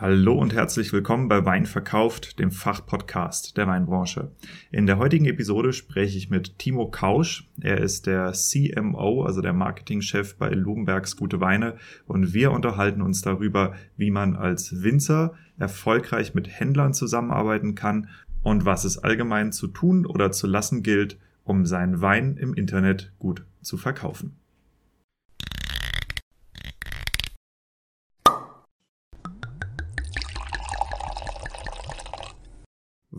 Hallo und herzlich willkommen bei Wein verkauft, dem Fachpodcast der Weinbranche. In der heutigen Episode spreche ich mit Timo Kausch. Er ist der CMO, also der Marketingchef bei Lubenbergs Gute Weine und wir unterhalten uns darüber, wie man als Winzer erfolgreich mit Händlern zusammenarbeiten kann und was es allgemein zu tun oder zu lassen gilt, um seinen Wein im Internet gut zu verkaufen.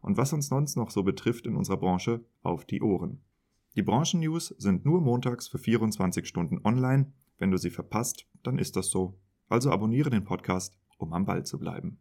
und was uns sonst noch so betrifft in unserer Branche auf die Ohren. Die Branchennews sind nur montags für 24 Stunden online. Wenn du sie verpasst, dann ist das so. Also abonniere den Podcast, um am Ball zu bleiben.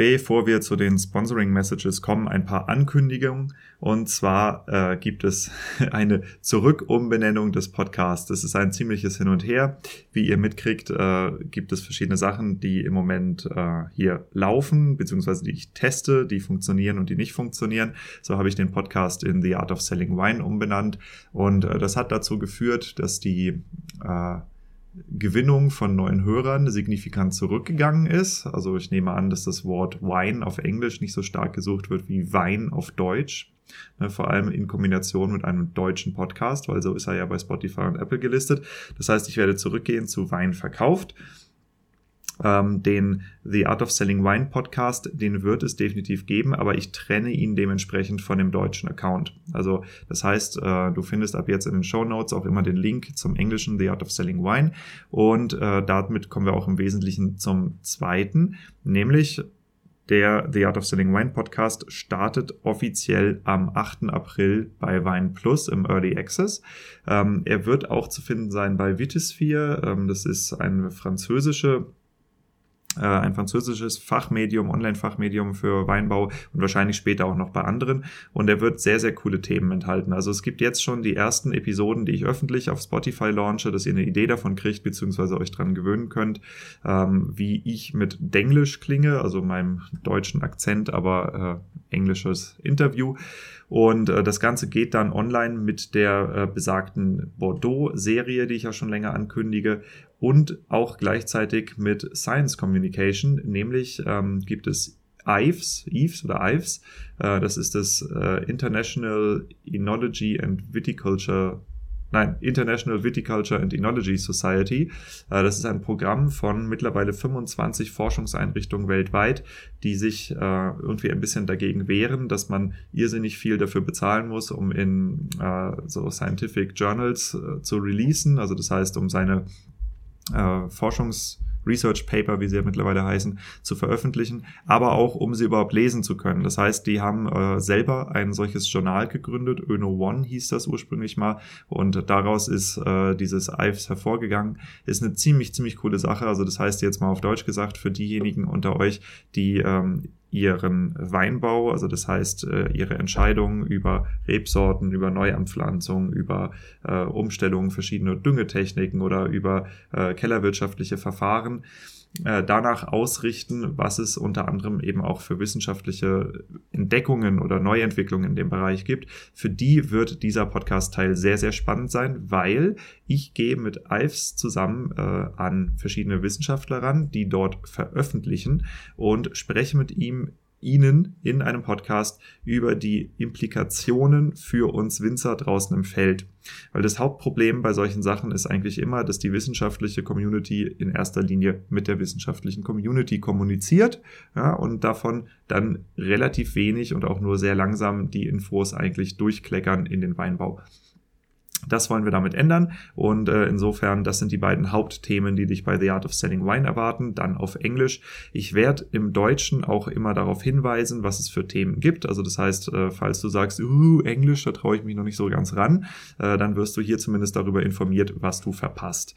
Bevor wir zu den Sponsoring Messages kommen, ein paar Ankündigungen. Und zwar äh, gibt es eine Zurückumbenennung des Podcasts. Das ist ein ziemliches Hin und Her. Wie ihr mitkriegt, äh, gibt es verschiedene Sachen, die im Moment äh, hier laufen, beziehungsweise die ich teste, die funktionieren und die nicht funktionieren. So habe ich den Podcast in The Art of Selling Wine umbenannt. Und äh, das hat dazu geführt, dass die äh, Gewinnung von neuen Hörern signifikant zurückgegangen ist. Also ich nehme an, dass das Wort Wine auf Englisch nicht so stark gesucht wird wie Wein auf Deutsch. Ne, vor allem in Kombination mit einem deutschen Podcast, weil so ist er ja bei Spotify und Apple gelistet. Das heißt, ich werde zurückgehen zu Wein verkauft ähm, den The Art of Selling Wine Podcast, den wird es definitiv geben, aber ich trenne ihn dementsprechend von dem deutschen Account. Also das heißt, äh, du findest ab jetzt in den Show Notes auch immer den Link zum englischen The Art of Selling Wine und äh, damit kommen wir auch im Wesentlichen zum zweiten, nämlich der The Art of Selling Wine Podcast startet offiziell am 8. April bei Wine Plus im Early Access. Ähm, er wird auch zu finden sein bei Vitisphere. Ähm, das ist eine französische äh, ein französisches Fachmedium, Online-Fachmedium für Weinbau und wahrscheinlich später auch noch bei anderen. Und er wird sehr, sehr coole Themen enthalten. Also es gibt jetzt schon die ersten Episoden, die ich öffentlich auf Spotify launche, dass ihr eine Idee davon kriegt, beziehungsweise euch dran gewöhnen könnt, ähm, wie ich mit Denglisch klinge, also meinem deutschen Akzent, aber äh, englisches Interview. Und äh, das Ganze geht dann online mit der äh, besagten Bordeaux-Serie, die ich ja schon länger ankündige, und auch gleichzeitig mit Science Communication, nämlich ähm, gibt es IVES, IVES oder IVES, äh, das ist das äh, International Enology and Viticulture nein, International Viticulture and Enology Society. Äh, das ist ein Programm von mittlerweile 25 Forschungseinrichtungen weltweit, die sich äh, irgendwie ein bisschen dagegen wehren, dass man irrsinnig viel dafür bezahlen muss, um in äh, so Scientific Journals zu releasen. Also das heißt, um seine Forschungs- Research Paper, wie sie ja mittlerweile heißen, zu veröffentlichen, aber auch um sie überhaupt lesen zu können. Das heißt, die haben äh, selber ein solches Journal gegründet, Öno One hieß das ursprünglich mal, und daraus ist äh, dieses IVES hervorgegangen. Ist eine ziemlich, ziemlich coole Sache. Also das heißt jetzt mal auf Deutsch gesagt, für diejenigen unter euch, die ähm, ihren Weinbau, also das heißt äh, ihre Entscheidungen über Rebsorten, über Neuanpflanzung, über äh, Umstellungen verschiedener Düngetechniken oder über äh, kellerwirtschaftliche Verfahren äh, danach ausrichten, was es unter anderem eben auch für wissenschaftliche Entdeckungen oder Neuentwicklungen in dem Bereich gibt. Für die wird dieser Podcast-Teil sehr, sehr spannend sein, weil ich gehe mit Alfs zusammen äh, an verschiedene Wissenschaftler ran, die dort veröffentlichen und spreche mit ihm Ihnen in einem Podcast über die Implikationen für uns Winzer draußen im Feld. Weil das Hauptproblem bei solchen Sachen ist eigentlich immer, dass die wissenschaftliche Community in erster Linie mit der wissenschaftlichen Community kommuniziert ja, und davon dann relativ wenig und auch nur sehr langsam die Infos eigentlich durchkleckern in den Weinbau. Das wollen wir damit ändern und äh, insofern, das sind die beiden Hauptthemen, die dich bei The Art of Selling Wine erwarten, dann auf Englisch. Ich werde im Deutschen auch immer darauf hinweisen, was es für Themen gibt. Also das heißt, äh, falls du sagst, uh, Englisch, da traue ich mich noch nicht so ganz ran, äh, dann wirst du hier zumindest darüber informiert, was du verpasst.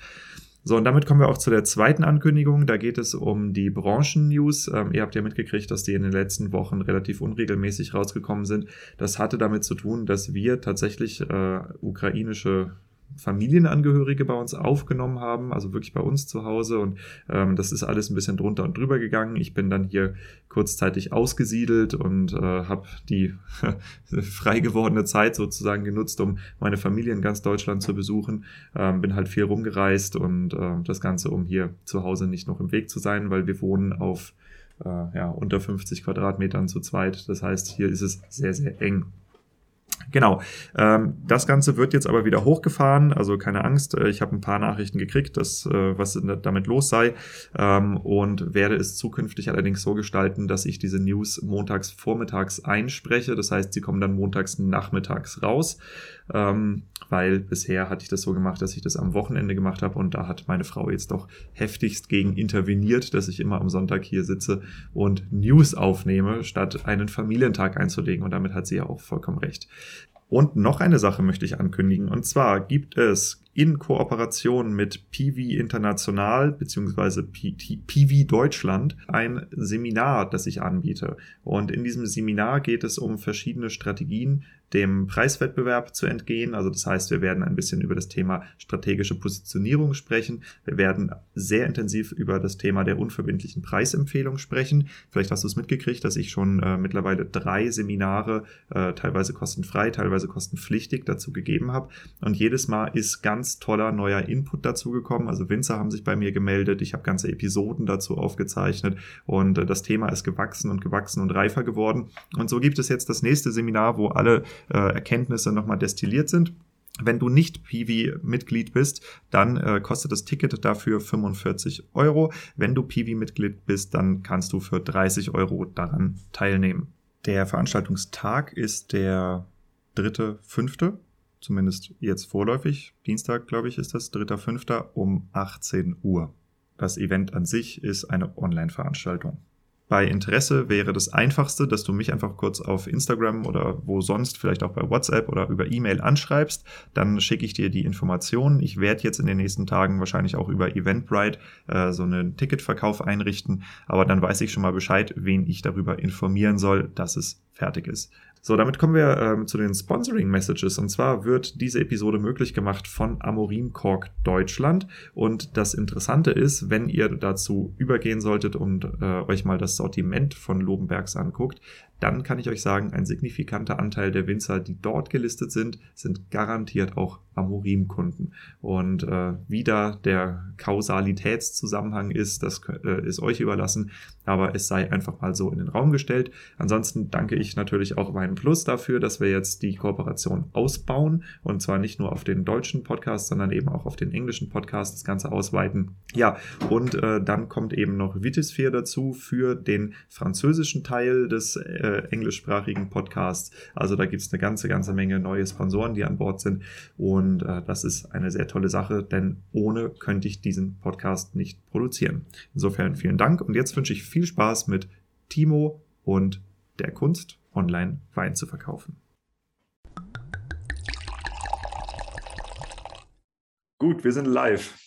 So, und damit kommen wir auch zu der zweiten Ankündigung. Da geht es um die Branchen-News. Ähm, ihr habt ja mitgekriegt, dass die in den letzten Wochen relativ unregelmäßig rausgekommen sind. Das hatte damit zu tun, dass wir tatsächlich äh, ukrainische Familienangehörige bei uns aufgenommen haben, also wirklich bei uns zu Hause. Und ähm, das ist alles ein bisschen drunter und drüber gegangen. Ich bin dann hier kurzzeitig ausgesiedelt und äh, habe die frei gewordene Zeit sozusagen genutzt, um meine Familie in ganz Deutschland zu besuchen. Ähm, bin halt viel rumgereist und äh, das Ganze, um hier zu Hause nicht noch im Weg zu sein, weil wir wohnen auf äh, ja, unter 50 Quadratmetern zu zweit. Das heißt, hier ist es sehr, sehr eng. Genau. Ähm, das Ganze wird jetzt aber wieder hochgefahren, also keine Angst. Äh, ich habe ein paar Nachrichten gekriegt, dass, äh, was damit los sei ähm, und werde es zukünftig allerdings so gestalten, dass ich diese News montags vormittags einspreche. Das heißt, sie kommen dann montags nachmittags raus ähm, weil bisher hatte ich das so gemacht, dass ich das am Wochenende gemacht habe und da hat meine Frau jetzt doch heftigst gegen interveniert, dass ich immer am Sonntag hier sitze und News aufnehme, statt einen Familientag einzulegen und damit hat sie ja auch vollkommen recht. Und noch eine Sache möchte ich ankündigen. Und zwar gibt es in Kooperation mit PV International bzw. PV Deutschland ein Seminar, das ich anbiete. Und in diesem Seminar geht es um verschiedene Strategien, dem Preiswettbewerb zu entgehen. Also das heißt, wir werden ein bisschen über das Thema strategische Positionierung sprechen. Wir werden sehr intensiv über das Thema der unverbindlichen Preisempfehlung sprechen. Vielleicht hast du es mitgekriegt, dass ich schon äh, mittlerweile drei Seminare, äh, teilweise kostenfrei, teilweise kostenpflichtig dazu gegeben habe. Und jedes Mal ist ganz toller neuer Input dazu gekommen. Also Winzer haben sich bei mir gemeldet. Ich habe ganze Episoden dazu aufgezeichnet und äh, das Thema ist gewachsen und gewachsen und reifer geworden. Und so gibt es jetzt das nächste Seminar, wo alle äh, Erkenntnisse nochmal destilliert sind. Wenn du nicht Piwi-Mitglied bist, dann äh, kostet das Ticket dafür 45 Euro. Wenn du Piwi-Mitglied bist, dann kannst du für 30 Euro daran teilnehmen. Der Veranstaltungstag ist der dritte, fünfte, zumindest jetzt vorläufig. Dienstag, glaube ich, ist das, dritter, fünfter um 18 Uhr. Das Event an sich ist eine Online-Veranstaltung. Bei Interesse wäre das einfachste, dass du mich einfach kurz auf Instagram oder wo sonst, vielleicht auch bei WhatsApp oder über E-Mail anschreibst. Dann schicke ich dir die Informationen. Ich werde jetzt in den nächsten Tagen wahrscheinlich auch über Eventbrite äh, so einen Ticketverkauf einrichten. Aber dann weiß ich schon mal Bescheid, wen ich darüber informieren soll, dass es fertig ist. So, damit kommen wir ähm, zu den Sponsoring Messages. Und zwar wird diese Episode möglich gemacht von Amorim Cork Deutschland. Und das Interessante ist, wenn ihr dazu übergehen solltet und äh, euch mal das Sortiment von Lobenbergs anguckt, dann kann ich euch sagen, ein signifikanter Anteil der Winzer, die dort gelistet sind, sind garantiert auch Amorim-Kunden. Und äh, wie da der Kausalitätszusammenhang ist, das äh, ist euch überlassen, aber es sei einfach mal so in den Raum gestellt. Ansonsten danke ich natürlich auch meinem Plus dafür, dass wir jetzt die Kooperation ausbauen und zwar nicht nur auf den deutschen Podcast, sondern eben auch auf den englischen Podcast das Ganze ausweiten. Ja, und äh, dann kommt eben noch Vitisphere dazu für den französischen Teil des äh, äh, englischsprachigen Podcasts. Also da gibt es eine ganze, ganze Menge neue Sponsoren, die an Bord sind. Und äh, das ist eine sehr tolle Sache, denn ohne könnte ich diesen Podcast nicht produzieren. Insofern vielen Dank und jetzt wünsche ich viel Spaß mit Timo und der Kunst, online Wein zu verkaufen. Gut, wir sind live.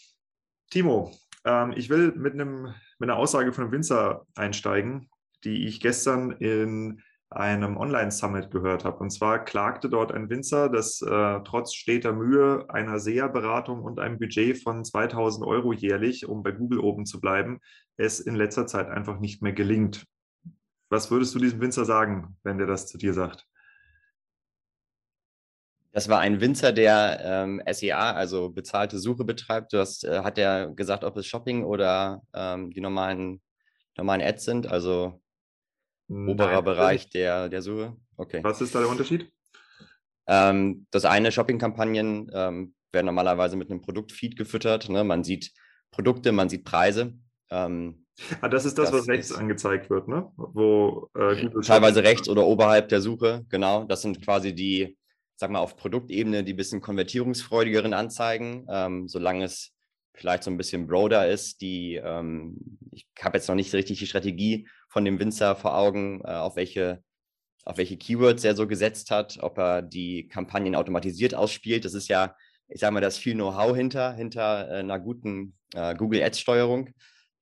Timo, ähm, ich will mit, einem, mit einer Aussage von einem Winzer einsteigen, die ich gestern in einem Online-Summit gehört habe. Und zwar klagte dort ein Winzer, dass äh, trotz steter Mühe einer SEA-Beratung und einem Budget von 2000 Euro jährlich, um bei Google oben zu bleiben, es in letzter Zeit einfach nicht mehr gelingt. Was würdest du diesem Winzer sagen, wenn der das zu dir sagt? Das war ein Winzer, der ähm, SEA, also bezahlte Suche betreibt. Du hast, äh, hat er gesagt, ob es Shopping oder ähm, die normalen, normalen Ads sind, also oberer Nein, Bereich der, der Suche. Okay. Was ist da der Unterschied? Ähm, das eine, Shopping-Kampagnen ähm, werden normalerweise mit einem Produktfeed gefüttert. Ne? Man sieht Produkte, man sieht Preise. Ähm, ah, das ist das, das was rechts angezeigt wird, ne? Wo äh, teilweise rechts oder oberhalb der Suche, genau. Das sind quasi die sag mal, auf Produktebene die bisschen konvertierungsfreudigeren Anzeigen, ähm, solange es vielleicht so ein bisschen broader ist, die, ähm, ich habe jetzt noch nicht so richtig die Strategie von dem Winzer vor Augen, äh, auf welche auf welche Keywords er so gesetzt hat, ob er die Kampagnen automatisiert ausspielt. Das ist ja, ich sage mal, da ist viel Know-how hinter, hinter äh, einer guten äh, Google Ads-Steuerung.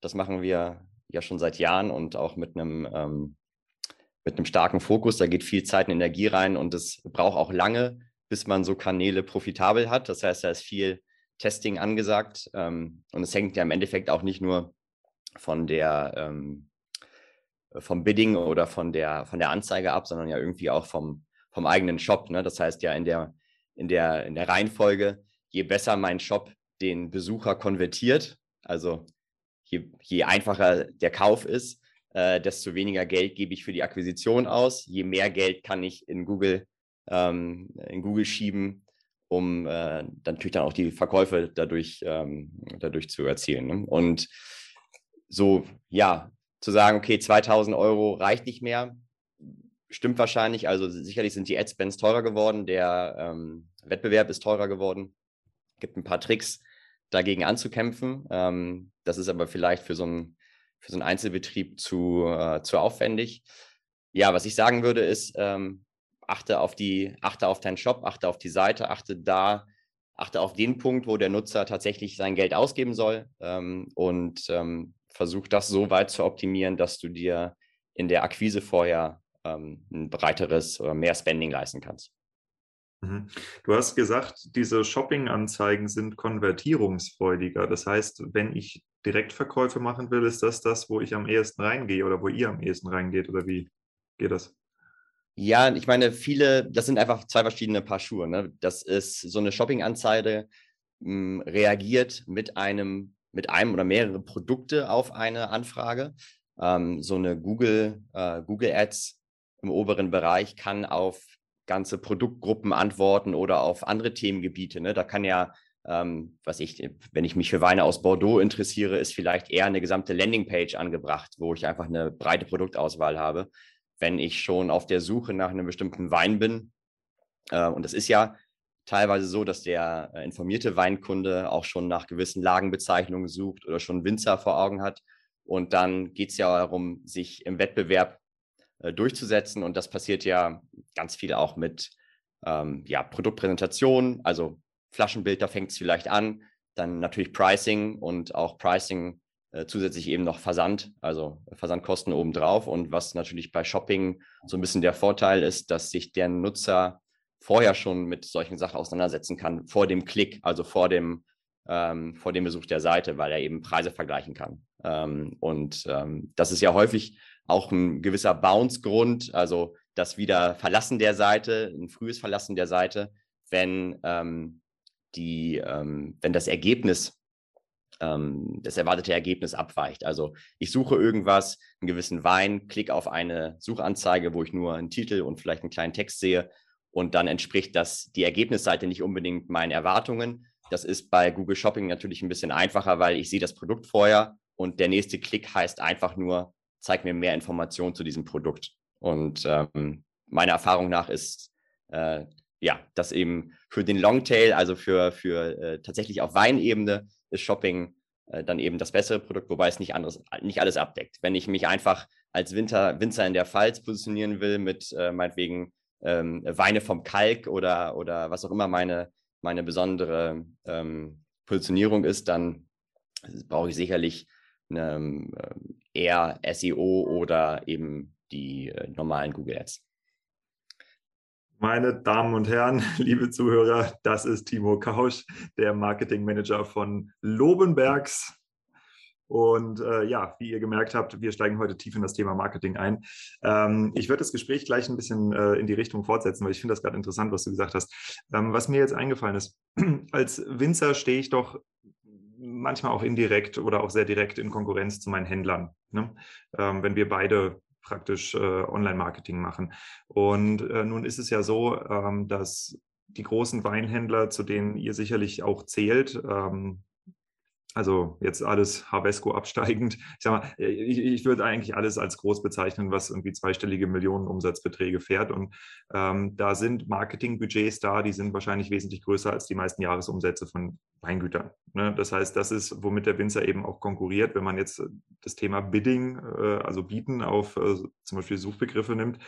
Das machen wir ja schon seit Jahren und auch mit einem ähm, mit einem starken Fokus. Da geht viel Zeit und Energie rein und es braucht auch lange, bis man so Kanäle profitabel hat. Das heißt, da ist viel Testing angesagt ähm, und es hängt ja im Endeffekt auch nicht nur von der ähm, vom Bidding oder von der von der Anzeige ab, sondern ja irgendwie auch vom vom eigenen Shop. Ne? Das heißt ja in der in der in der Reihenfolge, je besser mein Shop den Besucher konvertiert, also je, je einfacher der Kauf ist, äh, desto weniger Geld gebe ich für die Akquisition aus. Je mehr Geld kann ich in Google, ähm, in Google schieben, um äh, dann natürlich dann auch die Verkäufe dadurch, ähm, dadurch zu erzielen. Ne? Und so, ja, zu sagen, okay, 2000 Euro reicht nicht mehr, stimmt wahrscheinlich. Also sicherlich sind die Adspends teurer geworden, der ähm, Wettbewerb ist teurer geworden. Es gibt ein paar Tricks, dagegen anzukämpfen. Ähm, das ist aber vielleicht für so ein für so einen Einzelbetrieb zu, äh, zu aufwendig. Ja, was ich sagen würde, ist, ähm, achte auf die, achte auf deinen Shop, achte auf die Seite, achte da, achte auf den Punkt, wo der Nutzer tatsächlich sein Geld ausgeben soll ähm, und ähm, versuch das so weit zu optimieren, dass du dir in der Akquise vorher ähm, ein breiteres oder mehr Spending leisten kannst. Mhm. Du hast gesagt, diese Shopping-Anzeigen sind konvertierungsfreudiger. Das heißt, wenn ich Direktverkäufe machen will, ist das das, wo ich am ehesten reingehe oder wo ihr am ehesten reingeht oder wie geht das? Ja, ich meine, viele, das sind einfach zwei verschiedene Paar Schuhe. Ne? Das ist so eine Shopping-Anzeige hm, reagiert mit einem, mit einem oder mehrere Produkte auf eine Anfrage. Ähm, so eine Google, äh, Google Ads im oberen Bereich kann auf ganze Produktgruppen antworten oder auf andere Themengebiete. Ne? Da kann ja, ähm, was ich, wenn ich mich für Weine aus Bordeaux interessiere, ist vielleicht eher eine gesamte Landingpage angebracht, wo ich einfach eine breite Produktauswahl habe. Wenn ich schon auf der Suche nach einem bestimmten Wein bin, äh, und es ist ja teilweise so, dass der äh, informierte Weinkunde auch schon nach gewissen Lagenbezeichnungen sucht oder schon Winzer vor Augen hat. Und dann geht es ja darum, sich im Wettbewerb äh, durchzusetzen. Und das passiert ja ganz viel auch mit ähm, ja, Produktpräsentation, also Flaschenbild, da fängt es vielleicht an. Dann natürlich Pricing und auch Pricing äh, zusätzlich eben noch Versand, also Versandkosten obendrauf. Und was natürlich bei Shopping so ein bisschen der Vorteil ist, dass sich der Nutzer vorher schon mit solchen Sachen auseinandersetzen kann, vor dem Klick, also vor dem, ähm, vor dem Besuch der Seite, weil er eben Preise vergleichen kann. Ähm, und ähm, das ist ja häufig auch ein gewisser Bounce-Grund, also das wieder Verlassen der Seite, ein frühes Verlassen der Seite, wenn, ähm, die, ähm, wenn das Ergebnis, ähm, das erwartete Ergebnis abweicht. Also ich suche irgendwas, einen gewissen Wein, klicke auf eine Suchanzeige, wo ich nur einen Titel und vielleicht einen kleinen Text sehe und dann entspricht das die Ergebnisseite nicht unbedingt meinen Erwartungen. Das ist bei Google Shopping natürlich ein bisschen einfacher, weil ich sehe das Produkt vorher und der nächste Klick heißt einfach nur, zeig mir mehr Informationen zu diesem Produkt. Und ähm, meiner Erfahrung nach ist äh, ja, das eben für den Longtail, also für, für äh, tatsächlich auf Weinebene, ist Shopping äh, dann eben das bessere Produkt, wobei es nicht, anderes, nicht alles abdeckt. Wenn ich mich einfach als Winter, Winzer in der Pfalz positionieren will mit äh, meinetwegen ähm, Weine vom Kalk oder, oder was auch immer meine, meine besondere ähm, Positionierung ist, dann brauche ich sicherlich ähm, eher SEO oder eben die äh, normalen Google Ads. Meine Damen und Herren, liebe Zuhörer, das ist Timo Kausch, der Marketing Manager von Lobenbergs. Und äh, ja, wie ihr gemerkt habt, wir steigen heute tief in das Thema Marketing ein. Ähm, ich würde das Gespräch gleich ein bisschen äh, in die Richtung fortsetzen, weil ich finde das gerade interessant, was du gesagt hast. Ähm, was mir jetzt eingefallen ist, als Winzer stehe ich doch manchmal auch indirekt oder auch sehr direkt in Konkurrenz zu meinen Händlern. Ne? Ähm, wenn wir beide praktisch äh, Online-Marketing machen. Und äh, nun ist es ja so, ähm, dass die großen Weinhändler, zu denen ihr sicherlich auch zählt, ähm, also jetzt alles Havesco absteigend. Ich sag mal, ich, ich, würde eigentlich alles als groß bezeichnen, was irgendwie zweistellige Millionen Umsatzbeträge fährt. Und ähm, da sind Marketingbudgets da, die sind wahrscheinlich wesentlich größer als die meisten Jahresumsätze von Weingütern. Ne? Das heißt, das ist, womit der Winzer eben auch konkurriert. Wenn man jetzt das Thema Bidding, äh, also Bieten auf äh, zum Beispiel Suchbegriffe nimmt,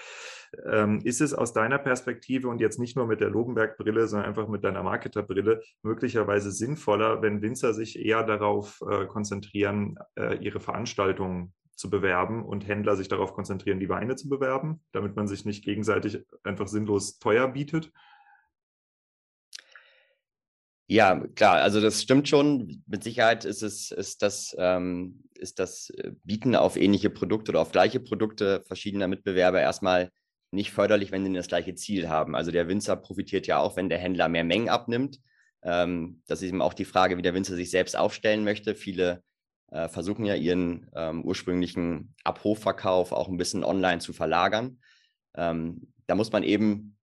ähm, ist es aus deiner Perspektive und jetzt nicht nur mit der Logenberg-Brille, sondern einfach mit deiner Marketer-Brille möglicherweise sinnvoller, wenn Winzer sich eher darauf äh, konzentrieren, äh, ihre Veranstaltungen zu bewerben und Händler sich darauf konzentrieren, die Weine zu bewerben, damit man sich nicht gegenseitig einfach sinnlos teuer bietet? Ja, klar, also das stimmt schon. Mit Sicherheit ist es, ist das, ähm, ist das äh, Bieten auf ähnliche Produkte oder auf gleiche Produkte verschiedener Mitbewerber erstmal nicht förderlich, wenn sie das gleiche Ziel haben. Also der Winzer profitiert ja auch, wenn der Händler mehr Mengen abnimmt. Ähm, das ist eben auch die Frage, wie der Winzer sich selbst aufstellen möchte. Viele äh, versuchen ja ihren ähm, ursprünglichen Abhofverkauf auch ein bisschen online zu verlagern. Ähm, da muss man eben,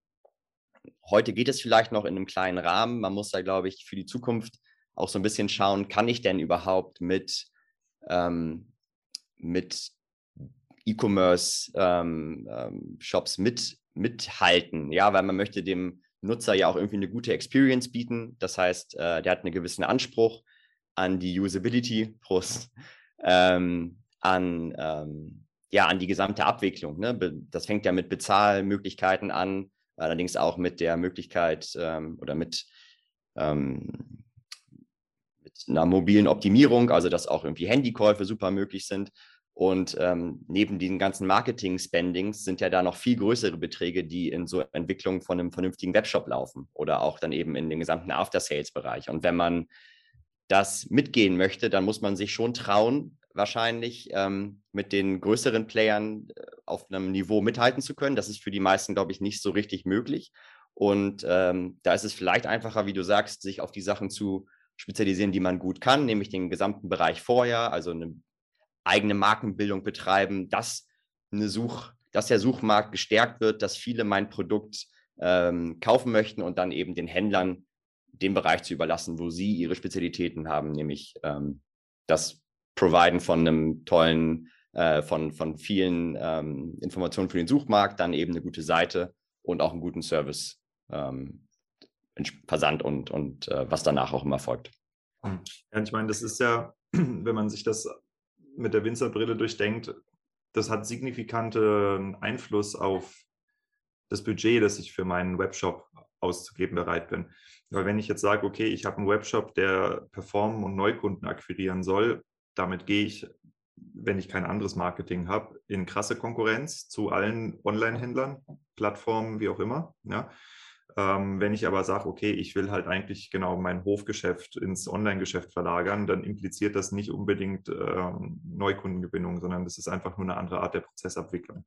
heute geht es vielleicht noch in einem kleinen Rahmen, man muss da, glaube ich, für die Zukunft auch so ein bisschen schauen, kann ich denn überhaupt mit, ähm, mit E-Commerce-Shops ähm, ähm, mit, mithalten. Ja, weil man möchte dem Nutzer ja auch irgendwie eine gute Experience bieten. Das heißt, äh, der hat einen gewissen Anspruch an die Usability, Prost, ähm, an, ähm, ja, an die gesamte Abwicklung. Ne? Das fängt ja mit Bezahlmöglichkeiten an, allerdings auch mit der Möglichkeit ähm, oder mit, ähm, mit einer mobilen Optimierung, also dass auch irgendwie Handykäufe super möglich sind. Und ähm, neben diesen ganzen Marketing-Spendings sind ja da noch viel größere Beträge, die in so Entwicklung von einem vernünftigen Webshop laufen oder auch dann eben in den gesamten After-Sales-Bereich. Und wenn man das mitgehen möchte, dann muss man sich schon trauen, wahrscheinlich ähm, mit den größeren Playern äh, auf einem Niveau mithalten zu können. Das ist für die meisten, glaube ich, nicht so richtig möglich. Und ähm, da ist es vielleicht einfacher, wie du sagst, sich auf die Sachen zu spezialisieren, die man gut kann, nämlich den gesamten Bereich vorher, also eine eigene Markenbildung betreiben, dass eine Such, dass der Suchmarkt gestärkt wird, dass viele mein Produkt ähm, kaufen möchten und dann eben den Händlern den Bereich zu überlassen, wo sie ihre Spezialitäten haben, nämlich ähm, das Providen von einem tollen, äh, von, von vielen ähm, Informationen für den Suchmarkt, dann eben eine gute Seite und auch einen guten Service, ähm, Versand und, und äh, was danach auch immer folgt. Ja, ich meine, das ist ja, wenn man sich das mit der Winzerbrille durchdenkt, das hat signifikanten Einfluss auf das Budget, das ich für meinen Webshop auszugeben bereit bin. Weil wenn ich jetzt sage, okay, ich habe einen Webshop, der performen und Neukunden akquirieren soll, damit gehe ich, wenn ich kein anderes Marketing habe, in krasse Konkurrenz zu allen Online-Händlern, Plattformen, wie auch immer. Ja. Ähm, wenn ich aber sage, okay, ich will halt eigentlich genau mein Hofgeschäft ins Online-Geschäft verlagern, dann impliziert das nicht unbedingt ähm, Neukundengewinnung, sondern das ist einfach nur eine andere Art der Prozessabwicklung.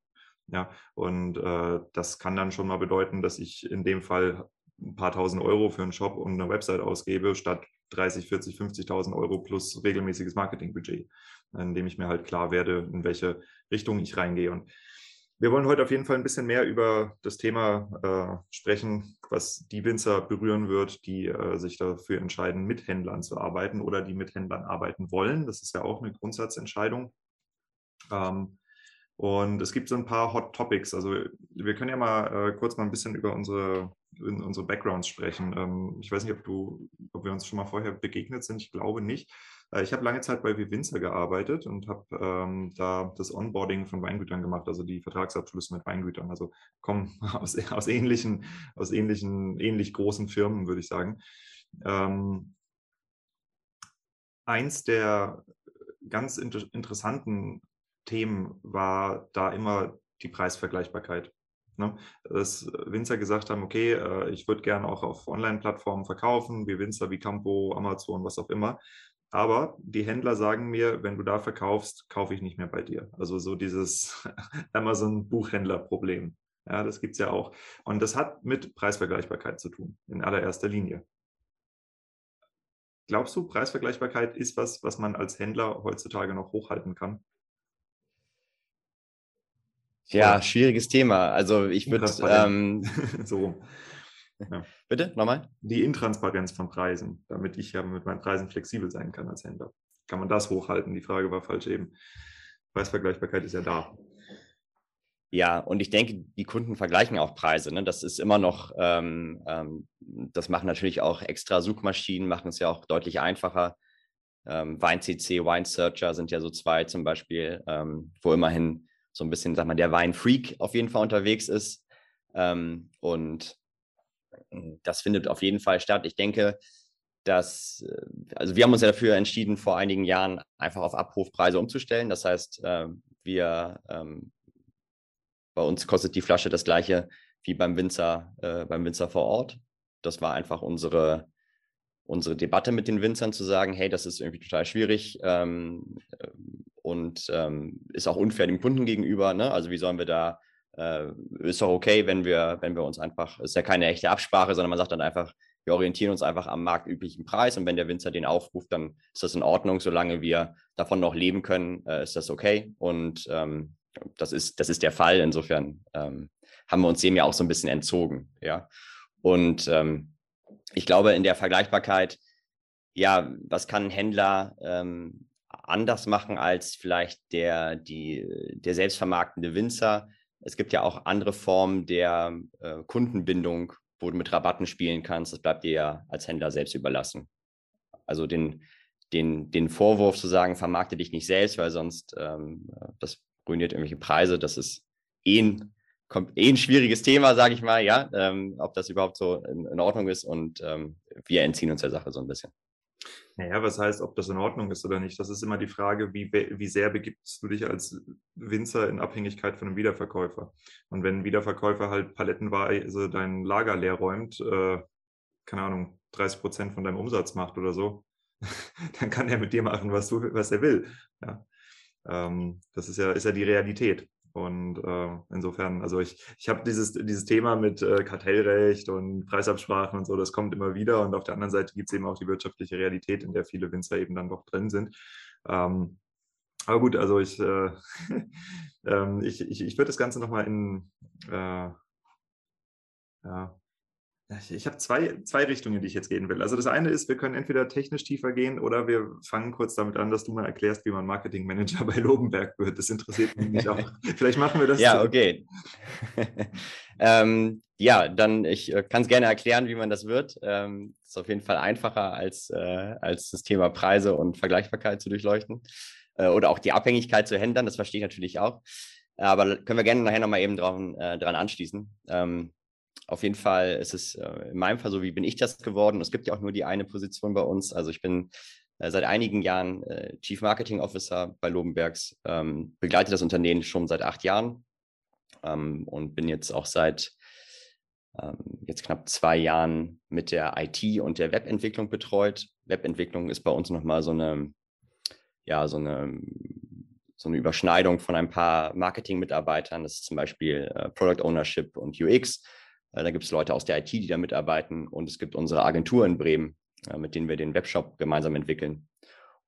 Ja, und äh, das kann dann schon mal bedeuten, dass ich in dem Fall ein paar tausend Euro für einen Shop und eine Website ausgebe, statt 30, 40, 50.000 Euro plus regelmäßiges Marketingbudget, indem ich mir halt klar werde, in welche Richtung ich reingehe. Und wir wollen heute auf jeden Fall ein bisschen mehr über das Thema äh, sprechen, was die Winzer berühren wird, die äh, sich dafür entscheiden, mit Händlern zu arbeiten oder die mit Händlern arbeiten wollen. Das ist ja auch eine Grundsatzentscheidung. Ähm, und es gibt so ein paar Hot Topics. Also wir können ja mal äh, kurz mal ein bisschen über unsere, unsere Backgrounds sprechen. Ähm, ich weiß nicht, ob du, ob wir uns schon mal vorher begegnet sind. Ich glaube nicht. Äh, ich habe lange Zeit bei Winzer gearbeitet und habe ähm, da das Onboarding von Weingütern gemacht, also die Vertragsabschlüsse mit Weingütern. Also kommen aus, aus ähnlichen, aus ähnlichen, ähnlich großen Firmen, würde ich sagen. Ähm, eins der ganz inter interessanten Themen war da immer die Preisvergleichbarkeit. Ne? Dass Winzer gesagt haben, okay, äh, ich würde gerne auch auf Online-Plattformen verkaufen, wie Winzer, wie Campo, Amazon, was auch immer. Aber die Händler sagen mir, wenn du da verkaufst, kaufe ich nicht mehr bei dir. Also so dieses Amazon-Buchhändler-Problem. Ja, das gibt es ja auch. Und das hat mit Preisvergleichbarkeit zu tun, in allererster Linie. Glaubst du, Preisvergleichbarkeit ist was, was man als Händler heutzutage noch hochhalten kann? Ja, schwieriges Thema. Also ich würde. Ähm, so. Ja. Bitte, nochmal? Die Intransparenz von Preisen, damit ich ja mit meinen Preisen flexibel sein kann als Händler. Kann man das hochhalten? Die Frage war falsch eben. Preisvergleichbarkeit ist ja da. Ja, und ich denke, die Kunden vergleichen auch Preise. Ne? Das ist immer noch, ähm, ähm, das machen natürlich auch extra Suchmaschinen, machen es ja auch deutlich einfacher. Ähm, WeinCC, WineSearcher sind ja so zwei zum Beispiel, ähm, wo immerhin so ein bisschen, sag mal, der Weinfreak auf jeden Fall unterwegs ist. Ähm, und das findet auf jeden Fall statt. Ich denke, dass, äh, also wir haben uns ja dafür entschieden, vor einigen Jahren einfach auf Abrufpreise umzustellen. Das heißt, äh, wir ähm, bei uns kostet die Flasche das gleiche wie beim Winzer, äh, beim Winzer vor Ort. Das war einfach unsere, unsere Debatte mit den Winzern zu sagen, hey, das ist irgendwie total schwierig ähm, äh, und ähm, ist auch unfair dem Kunden gegenüber. Ne? Also wie sollen wir da, äh, ist doch okay, wenn wir, wenn wir uns einfach, ist ja keine echte Absprache, sondern man sagt dann einfach, wir orientieren uns einfach am marktüblichen Preis und wenn der Winzer den aufruft, dann ist das in Ordnung, solange wir davon noch leben können, äh, ist das okay. Und ähm, das ist, das ist der Fall. Insofern ähm, haben wir uns dem ja auch so ein bisschen entzogen. Ja. Und ähm, ich glaube, in der Vergleichbarkeit, ja, was kann ein Händler ähm, anders machen als vielleicht der, die, der selbstvermarktende Winzer? Es gibt ja auch andere Formen der äh, Kundenbindung, wo du mit Rabatten spielen kannst. Das bleibt dir ja als Händler selbst überlassen. Also den, den, den Vorwurf zu sagen, vermarkte dich nicht selbst, weil sonst ähm, das ruiniert irgendwelche Preise. Das ist eh ein, eh ein schwieriges Thema, sage ich mal, ja, ähm, ob das überhaupt so in, in Ordnung ist. Und ähm, wir entziehen uns der Sache so ein bisschen. Naja, was heißt, ob das in Ordnung ist oder nicht? Das ist immer die Frage, wie, wie sehr begibst du dich als Winzer in Abhängigkeit von einem Wiederverkäufer? Und wenn ein Wiederverkäufer halt palettenweise dein Lager leer räumt, äh, keine Ahnung, 30 Prozent von deinem Umsatz macht oder so, dann kann er mit dir machen, was, du, was er will. Ja. Ähm, das ist ja, ist ja die Realität. Und äh, insofern, also ich, ich habe dieses, dieses Thema mit äh, Kartellrecht und Preisabsprachen und so, das kommt immer wieder. Und auf der anderen Seite gibt es eben auch die wirtschaftliche Realität, in der viele Winzer eben dann doch drin sind. Ähm, aber gut, also ich, äh, ähm, ich, ich, ich würde das Ganze nochmal in, äh, ja, ich habe zwei, zwei Richtungen, die ich jetzt gehen will. Also das eine ist, wir können entweder technisch tiefer gehen oder wir fangen kurz damit an, dass du mal erklärst, wie man Marketingmanager bei Lobenberg wird. Das interessiert mich auch. Vielleicht machen wir das. Ja, so. okay. ähm, ja, dann ich äh, kann es gerne erklären, wie man das wird. Ähm, ist auf jeden Fall einfacher als, äh, als das Thema Preise und Vergleichbarkeit zu durchleuchten. Äh, oder auch die Abhängigkeit zu Händlern, das verstehe ich natürlich auch. Aber können wir gerne nachher nochmal eben dran, äh, dran anschließen. Ähm, auf jeden Fall ist es äh, in meinem Fall so, wie bin ich das geworden? Es gibt ja auch nur die eine Position bei uns. Also ich bin äh, seit einigen Jahren äh, Chief Marketing Officer bei Lobenbergs, ähm, begleite das Unternehmen schon seit acht Jahren ähm, und bin jetzt auch seit ähm, jetzt knapp zwei Jahren mit der IT und der Webentwicklung betreut. Webentwicklung ist bei uns nochmal so eine, ja, so eine so eine Überschneidung von ein paar Marketing-Mitarbeitern. Das ist zum Beispiel Product Ownership und UX. Äh, da gibt es Leute aus der IT, die da mitarbeiten und es gibt unsere Agentur in Bremen, äh, mit denen wir den Webshop gemeinsam entwickeln.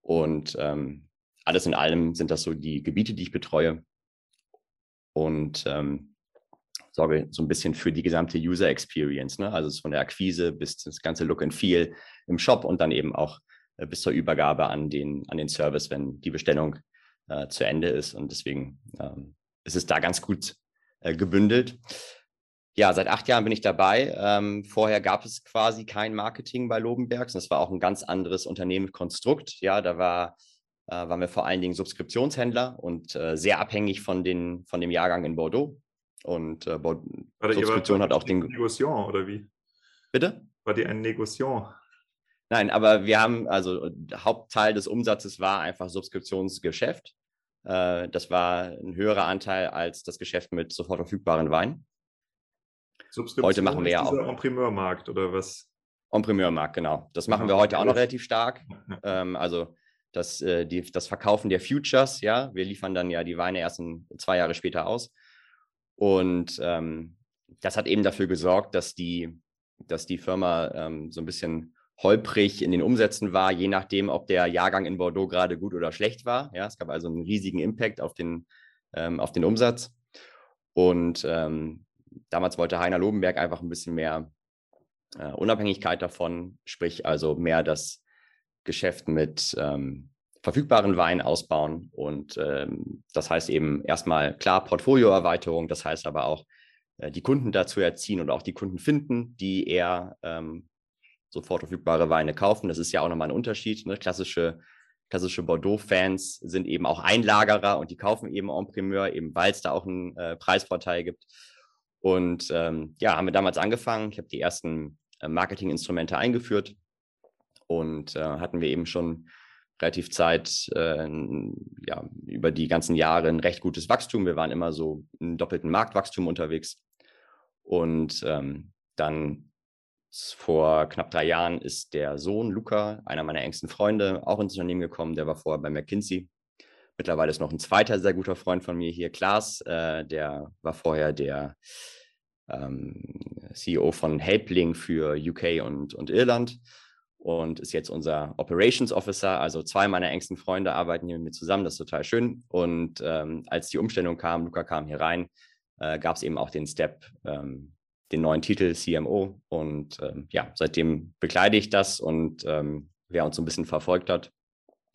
Und ähm, alles in allem sind das so die Gebiete, die ich betreue und ähm, sorge so ein bisschen für die gesamte User Experience, ne? also von der Akquise bis das ganze Look and Feel im Shop und dann eben auch äh, bis zur Übergabe an den, an den Service, wenn die Bestellung äh, zu Ende ist. Und deswegen ähm, ist es da ganz gut äh, gebündelt ja, seit acht Jahren bin ich dabei. Ähm, vorher gab es quasi kein Marketing bei Lobenbergs. Das war auch ein ganz anderes Unternehmenskonstrukt. Ja, da war, äh, waren wir vor allen Dingen Subskriptionshändler und äh, sehr abhängig von, den, von dem Jahrgang in Bordeaux. Und äh, Bordeaux, Subskription hat auch den. Negociant oder wie? Bitte? War die ein Negociant? Nein, aber wir haben, also Hauptteil des Umsatzes war einfach Subskriptionsgeschäft. Äh, das war ein höherer Anteil als das Geschäft mit sofort verfügbaren Wein. Heute machen wir ja auch. En-Primeur-Markt oder was? En-Primeur-Markt, genau. Das machen ja, wir heute auch noch relativ stark. Ähm, also das, äh, die, das Verkaufen der Futures, ja. Wir liefern dann ja die Weine erst in, zwei Jahre später aus. Und ähm, das hat eben dafür gesorgt, dass die, dass die Firma ähm, so ein bisschen holprig in den Umsätzen war, je nachdem, ob der Jahrgang in Bordeaux gerade gut oder schlecht war. Ja, es gab also einen riesigen Impact auf den, ähm, auf den Umsatz. Und ähm, damals wollte Heiner Lobenberg einfach ein bisschen mehr äh, Unabhängigkeit davon, sprich also mehr das Geschäft mit ähm, verfügbaren Weinen ausbauen. Und ähm, das heißt eben erstmal klar Portfolioerweiterung, das heißt aber auch äh, die Kunden dazu erziehen und auch die Kunden finden, die eher ähm, sofort verfügbare Weine kaufen. Das ist ja auch nochmal ein Unterschied. Ne? Klassische, klassische Bordeaux-Fans sind eben auch Einlagerer und die kaufen eben en primeur, eben weil es da auch einen äh, Preisvorteil gibt. Und ähm, ja, haben wir damals angefangen. Ich habe die ersten äh, Marketinginstrumente eingeführt und äh, hatten wir eben schon relativ Zeit, äh, ja, über die ganzen Jahre ein recht gutes Wachstum. Wir waren immer so im doppelten Marktwachstum unterwegs. Und ähm, dann vor knapp drei Jahren ist der Sohn Luca, einer meiner engsten Freunde, auch ins Unternehmen gekommen. Der war vorher bei McKinsey. Mittlerweile ist noch ein zweiter sehr guter Freund von mir hier, Klaas. Äh, der war vorher der ähm, CEO von Helpling für UK und, und Irland und ist jetzt unser Operations Officer. Also zwei meiner engsten Freunde arbeiten hier mit mir zusammen. Das ist total schön. Und ähm, als die Umstellung kam, Luca kam hier rein, äh, gab es eben auch den Step, ähm, den neuen Titel CMO. Und ähm, ja, seitdem bekleide ich das und ähm, wer uns so ein bisschen verfolgt hat,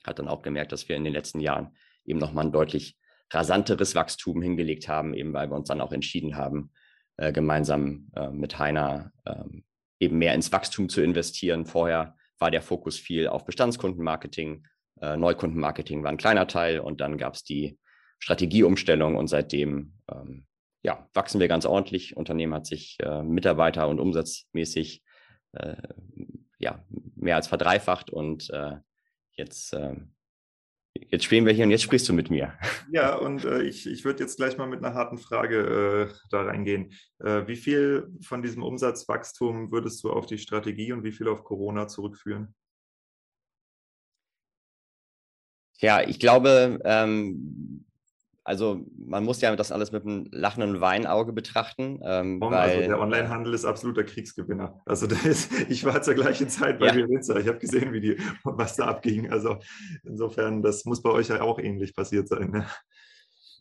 hat dann auch gemerkt, dass wir in den letzten Jahren eben nochmal ein deutlich rasanteres Wachstum hingelegt haben, eben weil wir uns dann auch entschieden haben, äh, gemeinsam äh, mit Heiner äh, eben mehr ins Wachstum zu investieren. Vorher war der Fokus viel auf Bestandskundenmarketing, äh, Neukundenmarketing war ein kleiner Teil und dann gab es die Strategieumstellung und seitdem ähm, ja, wachsen wir ganz ordentlich. Unternehmen hat sich äh, Mitarbeiter- und umsatzmäßig äh, ja, mehr als verdreifacht und jetzt, ähm, jetzt spielen wir hier und jetzt sprichst du mit mir. Ja, und äh, ich, ich würde jetzt gleich mal mit einer harten Frage äh, da reingehen. Äh, wie viel von diesem Umsatzwachstum würdest du auf die Strategie und wie viel auf Corona zurückführen? Ja, ich glaube, ähm, also man muss ja das alles mit einem lachenden Weinauge betrachten. Ähm, also weil, also der Onlinehandel ist absoluter Kriegsgewinner. Also ist, ich war zur gleichen Zeit bei ja. Ich habe gesehen, wie die, was da abging. Also insofern, das muss bei euch ja auch ähnlich passiert sein. Ne?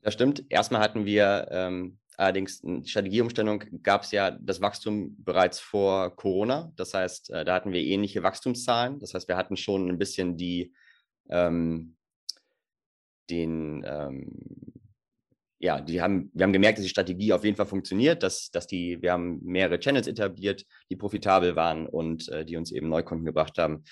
Das stimmt. Erstmal hatten wir ähm, allerdings eine Strategieumstellung, gab es ja das Wachstum bereits vor Corona. Das heißt, äh, da hatten wir ähnliche Wachstumszahlen. Das heißt, wir hatten schon ein bisschen die ähm, den, ähm, ja, die haben, wir haben gemerkt, dass die Strategie auf jeden Fall funktioniert, dass, dass die, wir haben mehrere Channels etabliert, die profitabel waren und äh, die uns eben Neukunden gebracht haben.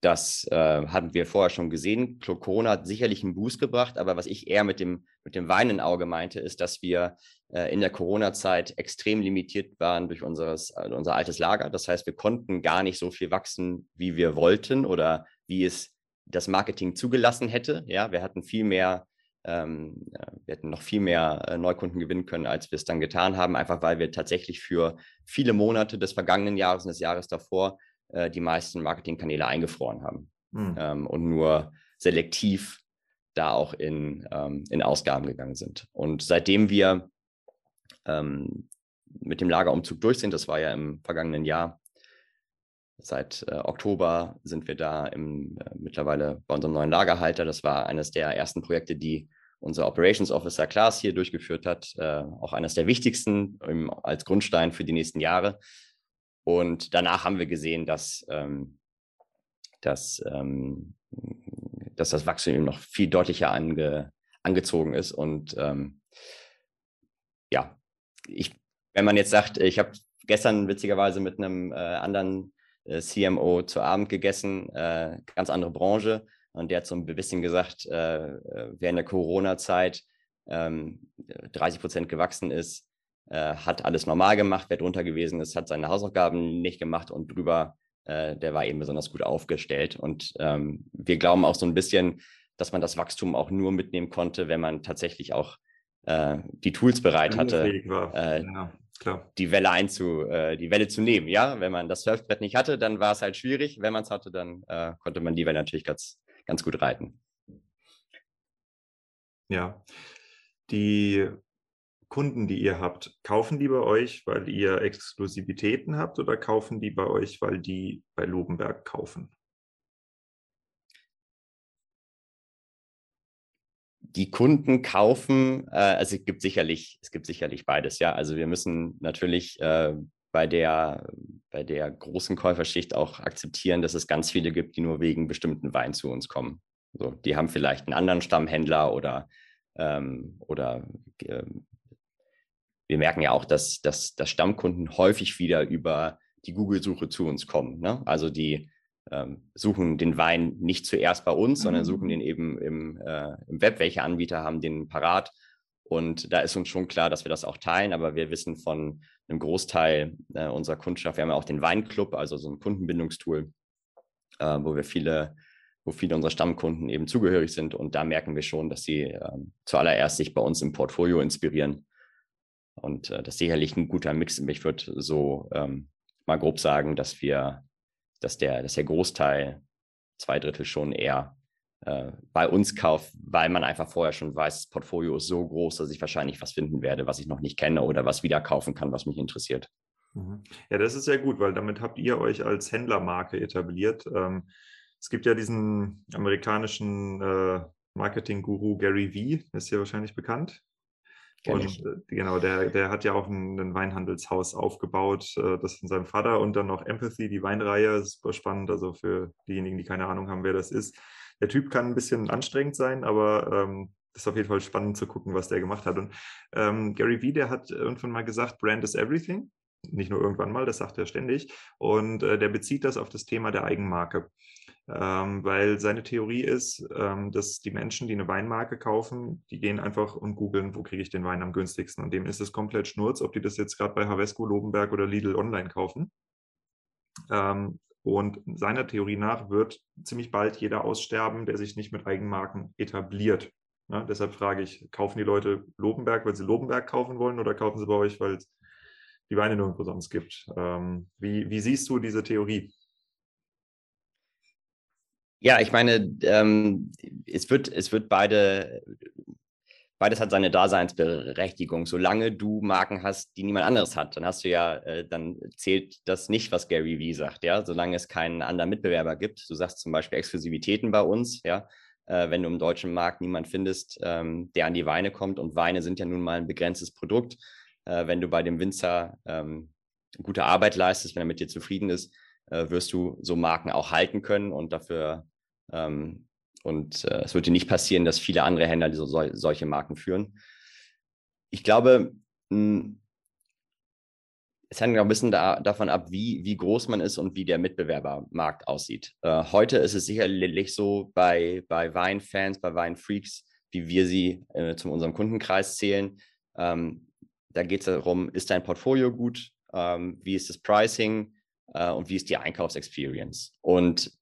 Das äh, hatten wir vorher schon gesehen. Corona hat sicherlich einen Boost gebracht, aber was ich eher mit dem, mit dem weinenden Auge meinte, ist, dass wir äh, in der Corona-Zeit extrem limitiert waren durch unseres, also unser altes Lager. Das heißt, wir konnten gar nicht so viel wachsen, wie wir wollten oder wie es das Marketing zugelassen hätte. Ja, wir hatten viel mehr, ähm, wir hätten noch viel mehr äh, Neukunden gewinnen können, als wir es dann getan haben, einfach weil wir tatsächlich für viele Monate des vergangenen Jahres und des Jahres davor äh, die meisten Marketingkanäle eingefroren haben mhm. ähm, und nur selektiv da auch in, ähm, in Ausgaben gegangen sind. Und seitdem wir ähm, mit dem Lagerumzug durch sind, das war ja im vergangenen Jahr, Seit äh, Oktober sind wir da im, äh, mittlerweile bei unserem neuen Lagerhalter. Das war eines der ersten Projekte, die unser Operations Officer Klaas hier durchgeführt hat. Äh, auch eines der wichtigsten im, als Grundstein für die nächsten Jahre. Und danach haben wir gesehen, dass, ähm, dass, ähm, dass das Wachstum noch viel deutlicher ange, angezogen ist. Und ähm, ja, ich, wenn man jetzt sagt, ich habe gestern witzigerweise mit einem äh, anderen CMO zu Abend gegessen, äh, ganz andere Branche. Und der hat so ein bisschen gesagt, äh, während der Corona-Zeit ähm, 30 Prozent gewachsen ist, hat alles normal gemacht, wer drunter gewesen ist, hat seine Hausaufgaben nicht gemacht und drüber äh, der war eben besonders gut aufgestellt. Und ähm, wir glauben auch so ein bisschen, dass man das Wachstum auch nur mitnehmen konnte, wenn man tatsächlich auch äh, die Tools bereit hatte, äh, ja, die Welle einzu, äh, die Welle zu nehmen. Ja, wenn man das Surfbrett nicht hatte, dann war es halt schwierig. Wenn man es hatte, dann äh, konnte man die Welle natürlich ganz, ganz gut reiten. Ja, die Kunden, die ihr habt, kaufen die bei euch, weil ihr Exklusivitäten habt oder kaufen die bei euch, weil die bei Lobenberg kaufen? Die Kunden kaufen, äh, also es gibt sicherlich, es gibt sicherlich beides, ja. Also wir müssen natürlich äh, bei der, bei der großen Käuferschicht auch akzeptieren, dass es ganz viele gibt, die nur wegen bestimmten Weinen zu uns kommen. So, die haben vielleicht einen anderen Stammhändler oder, ähm, oder äh, wir merken ja auch, dass, dass, dass Stammkunden häufig wieder über die Google-Suche zu uns kommen. Ne? Also die ähm, suchen den Wein nicht zuerst bei uns, mhm. sondern suchen den eben im, äh, im Web. Welche Anbieter haben den parat? Und da ist uns schon klar, dass wir das auch teilen, aber wir wissen von einem Großteil äh, unserer Kundschaft, wir haben ja auch den Weinclub, also so ein Kundenbindungstool, äh, wo wir viele, wo viele unserer Stammkunden eben zugehörig sind. Und da merken wir schon, dass sie ähm, zuallererst sich bei uns im Portfolio inspirieren. Und äh, das ist sicherlich ein guter Mix. Ich würde so ähm, mal grob sagen, dass wir dass der, dass der Großteil, zwei Drittel schon eher äh, bei uns kauft, weil man einfach vorher schon weiß, das Portfolio ist so groß, dass ich wahrscheinlich was finden werde, was ich noch nicht kenne oder was wieder kaufen kann, was mich interessiert. Mhm. Ja, das ist sehr gut, weil damit habt ihr euch als Händlermarke etabliert. Ähm, es gibt ja diesen amerikanischen äh, Marketing-Guru Gary Vee, ist ja wahrscheinlich bekannt. Und äh, genau, der, der hat ja auch ein, ein Weinhandelshaus aufgebaut, äh, das von seinem Vater und dann noch Empathy, die Weinreihe, super spannend, also für diejenigen, die keine Ahnung haben, wer das ist. Der Typ kann ein bisschen anstrengend sein, aber ähm, ist auf jeden Fall spannend zu gucken, was der gemacht hat. Und ähm, Gary Vee, der hat irgendwann mal gesagt, Brand is everything. Nicht nur irgendwann mal, das sagt er ständig. Und äh, der bezieht das auf das Thema der Eigenmarke ähm, weil seine Theorie ist, ähm, dass die Menschen, die eine Weinmarke kaufen, die gehen einfach und googeln, wo kriege ich den Wein am günstigsten. Und dem ist es komplett Schnurz, ob die das jetzt gerade bei Havesco, Lobenberg oder Lidl online kaufen. Ähm, und seiner Theorie nach wird ziemlich bald jeder aussterben, der sich nicht mit Eigenmarken etabliert. Ja, deshalb frage ich, kaufen die Leute Lobenberg, weil sie Lobenberg kaufen wollen oder kaufen sie bei euch, weil es die Weine nirgendwo sonst gibt? Ähm, wie, wie siehst du diese Theorie? Ja, ich meine, ähm, es wird, es wird beide, beides hat seine Daseinsberechtigung. Solange du Marken hast, die niemand anderes hat, dann hast du ja, äh, dann zählt das nicht, was Gary Vee sagt, ja. Solange es keinen anderen Mitbewerber gibt. Du sagst zum Beispiel Exklusivitäten bei uns, ja. Äh, wenn du im deutschen Markt niemand findest, ähm, der an die Weine kommt und Weine sind ja nun mal ein begrenztes Produkt. Äh, wenn du bei dem Winzer ähm, gute Arbeit leistest, wenn er mit dir zufrieden ist, äh, wirst du so Marken auch halten können und dafür ähm, und äh, es wird dir nicht passieren, dass viele andere Händler so, solche Marken führen. Ich glaube, mh, es hängt ein bisschen da, davon ab, wie, wie groß man ist und wie der Mitbewerbermarkt aussieht. Äh, heute ist es sicherlich so bei, bei Weinfans, bei Weinfreaks, wie wir sie äh, zu unserem Kundenkreis zählen. Ähm, da geht es darum, ist dein Portfolio gut? Ähm, wie ist das Pricing? Äh, und wie ist die Einkaufsexperience? Und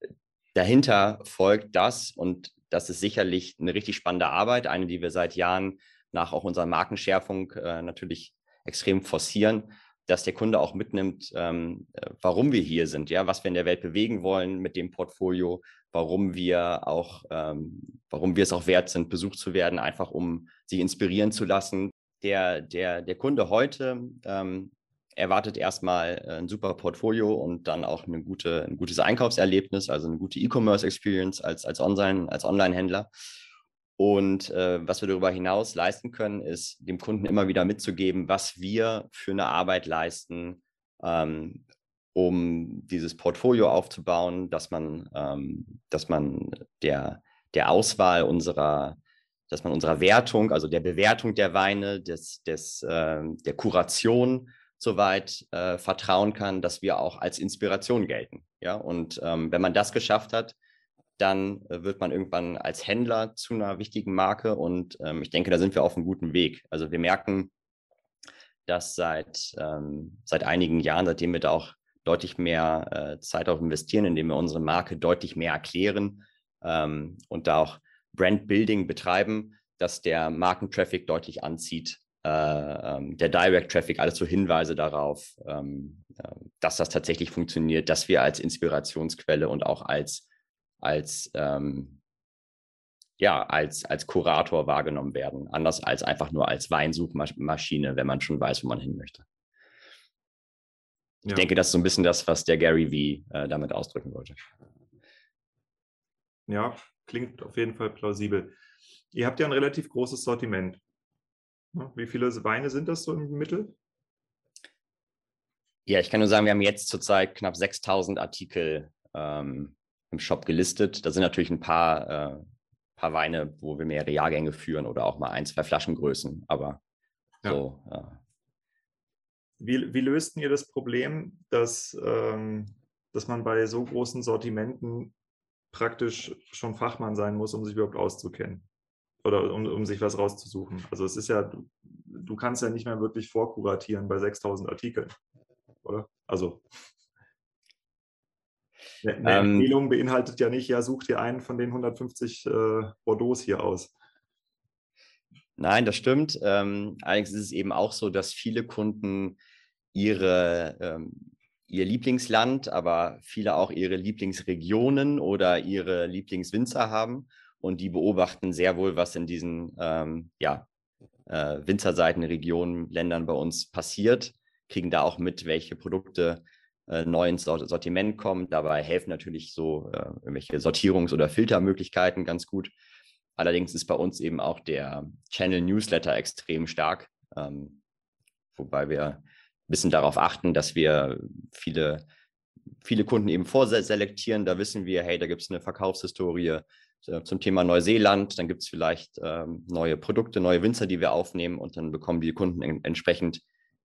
dahinter folgt das und das ist sicherlich eine richtig spannende Arbeit, eine, die wir seit Jahren nach auch unserer Markenschärfung äh, natürlich extrem forcieren, dass der Kunde auch mitnimmt, ähm, äh, warum wir hier sind, ja, was wir in der Welt bewegen wollen mit dem Portfolio, warum wir auch, ähm, warum wir es auch wert sind, besucht zu werden, einfach um sich inspirieren zu lassen. Der, der, der Kunde heute ähm, erwartet erstmal äh, ein super Portfolio und dann auch eine gute, ein gutes Einkaufserlebnis, also eine gute E-Commerce-Experience als, als Online, als Online-Händler. Und äh, was wir darüber hinaus leisten können, ist dem Kunden immer wieder mitzugeben, was wir für eine Arbeit leisten, ähm, um dieses Portfolio aufzubauen, dass man, ähm, dass man der, der Auswahl unserer, dass man unserer Wertung, also der Bewertung der Weine, des, des, äh, der Kuration soweit äh, vertrauen kann, dass wir auch als Inspiration gelten. Ja, und ähm, wenn man das geschafft hat, dann äh, wird man irgendwann als Händler zu einer wichtigen Marke und ähm, ich denke, da sind wir auf einem guten Weg. Also wir merken, dass seit, ähm, seit einigen Jahren, seitdem wir da auch deutlich mehr äh, Zeit auch investieren, indem wir unsere Marke deutlich mehr erklären ähm, und da auch Brand-Building betreiben, dass der Markentraffic deutlich anzieht. Äh, ähm, der Direct-Traffic, alles so Hinweise darauf, ähm, äh, dass das tatsächlich funktioniert, dass wir als Inspirationsquelle und auch als, als ähm, ja, als, als Kurator wahrgenommen werden. Anders als einfach nur als Weinsuchmaschine, wenn man schon weiß, wo man hin möchte. Ich ja. denke, das ist so ein bisschen das, was der Gary V äh, damit ausdrücken wollte. Ja, klingt auf jeden Fall plausibel. Ihr habt ja ein relativ großes Sortiment. Wie viele Weine sind das so im Mittel? Ja, ich kann nur sagen, wir haben jetzt zurzeit knapp 6000 Artikel ähm, im Shop gelistet. Da sind natürlich ein paar, äh, paar Weine, wo wir mehrere Jahrgänge führen oder auch mal ein, zwei Flaschengrößen. Aber ja. so. Äh, wie, wie lösten ihr das Problem, dass, ähm, dass man bei so großen Sortimenten praktisch schon Fachmann sein muss, um sich überhaupt auszukennen? Oder um, um sich was rauszusuchen. Also es ist ja, du, kannst ja nicht mehr wirklich vorkuratieren bei 6000 Artikeln, oder? Also eine ähm, Empfehlung beinhaltet ja nicht, ja, such dir einen von den 150 äh, Bordeaux hier aus. Nein, das stimmt. Ähm, allerdings ist es eben auch so, dass viele Kunden ihre, ähm, ihr Lieblingsland, aber viele auch ihre Lieblingsregionen oder ihre Lieblingswinzer haben. Und die beobachten sehr wohl, was in diesen ähm, ja, äh, Winzerseiten, Regionen, Ländern bei uns passiert, kriegen da auch mit, welche Produkte äh, neu ins Sortiment kommen. Dabei helfen natürlich so äh, irgendwelche Sortierungs- oder Filtermöglichkeiten ganz gut. Allerdings ist bei uns eben auch der Channel Newsletter extrem stark, ähm, wobei wir ein bisschen darauf achten, dass wir viele, viele Kunden eben vorselektieren. Da wissen wir, hey, da gibt es eine Verkaufshistorie zum Thema Neuseeland. Dann gibt es vielleicht ähm, neue Produkte, neue Winzer, die wir aufnehmen und dann bekommen die Kunden en entsprechend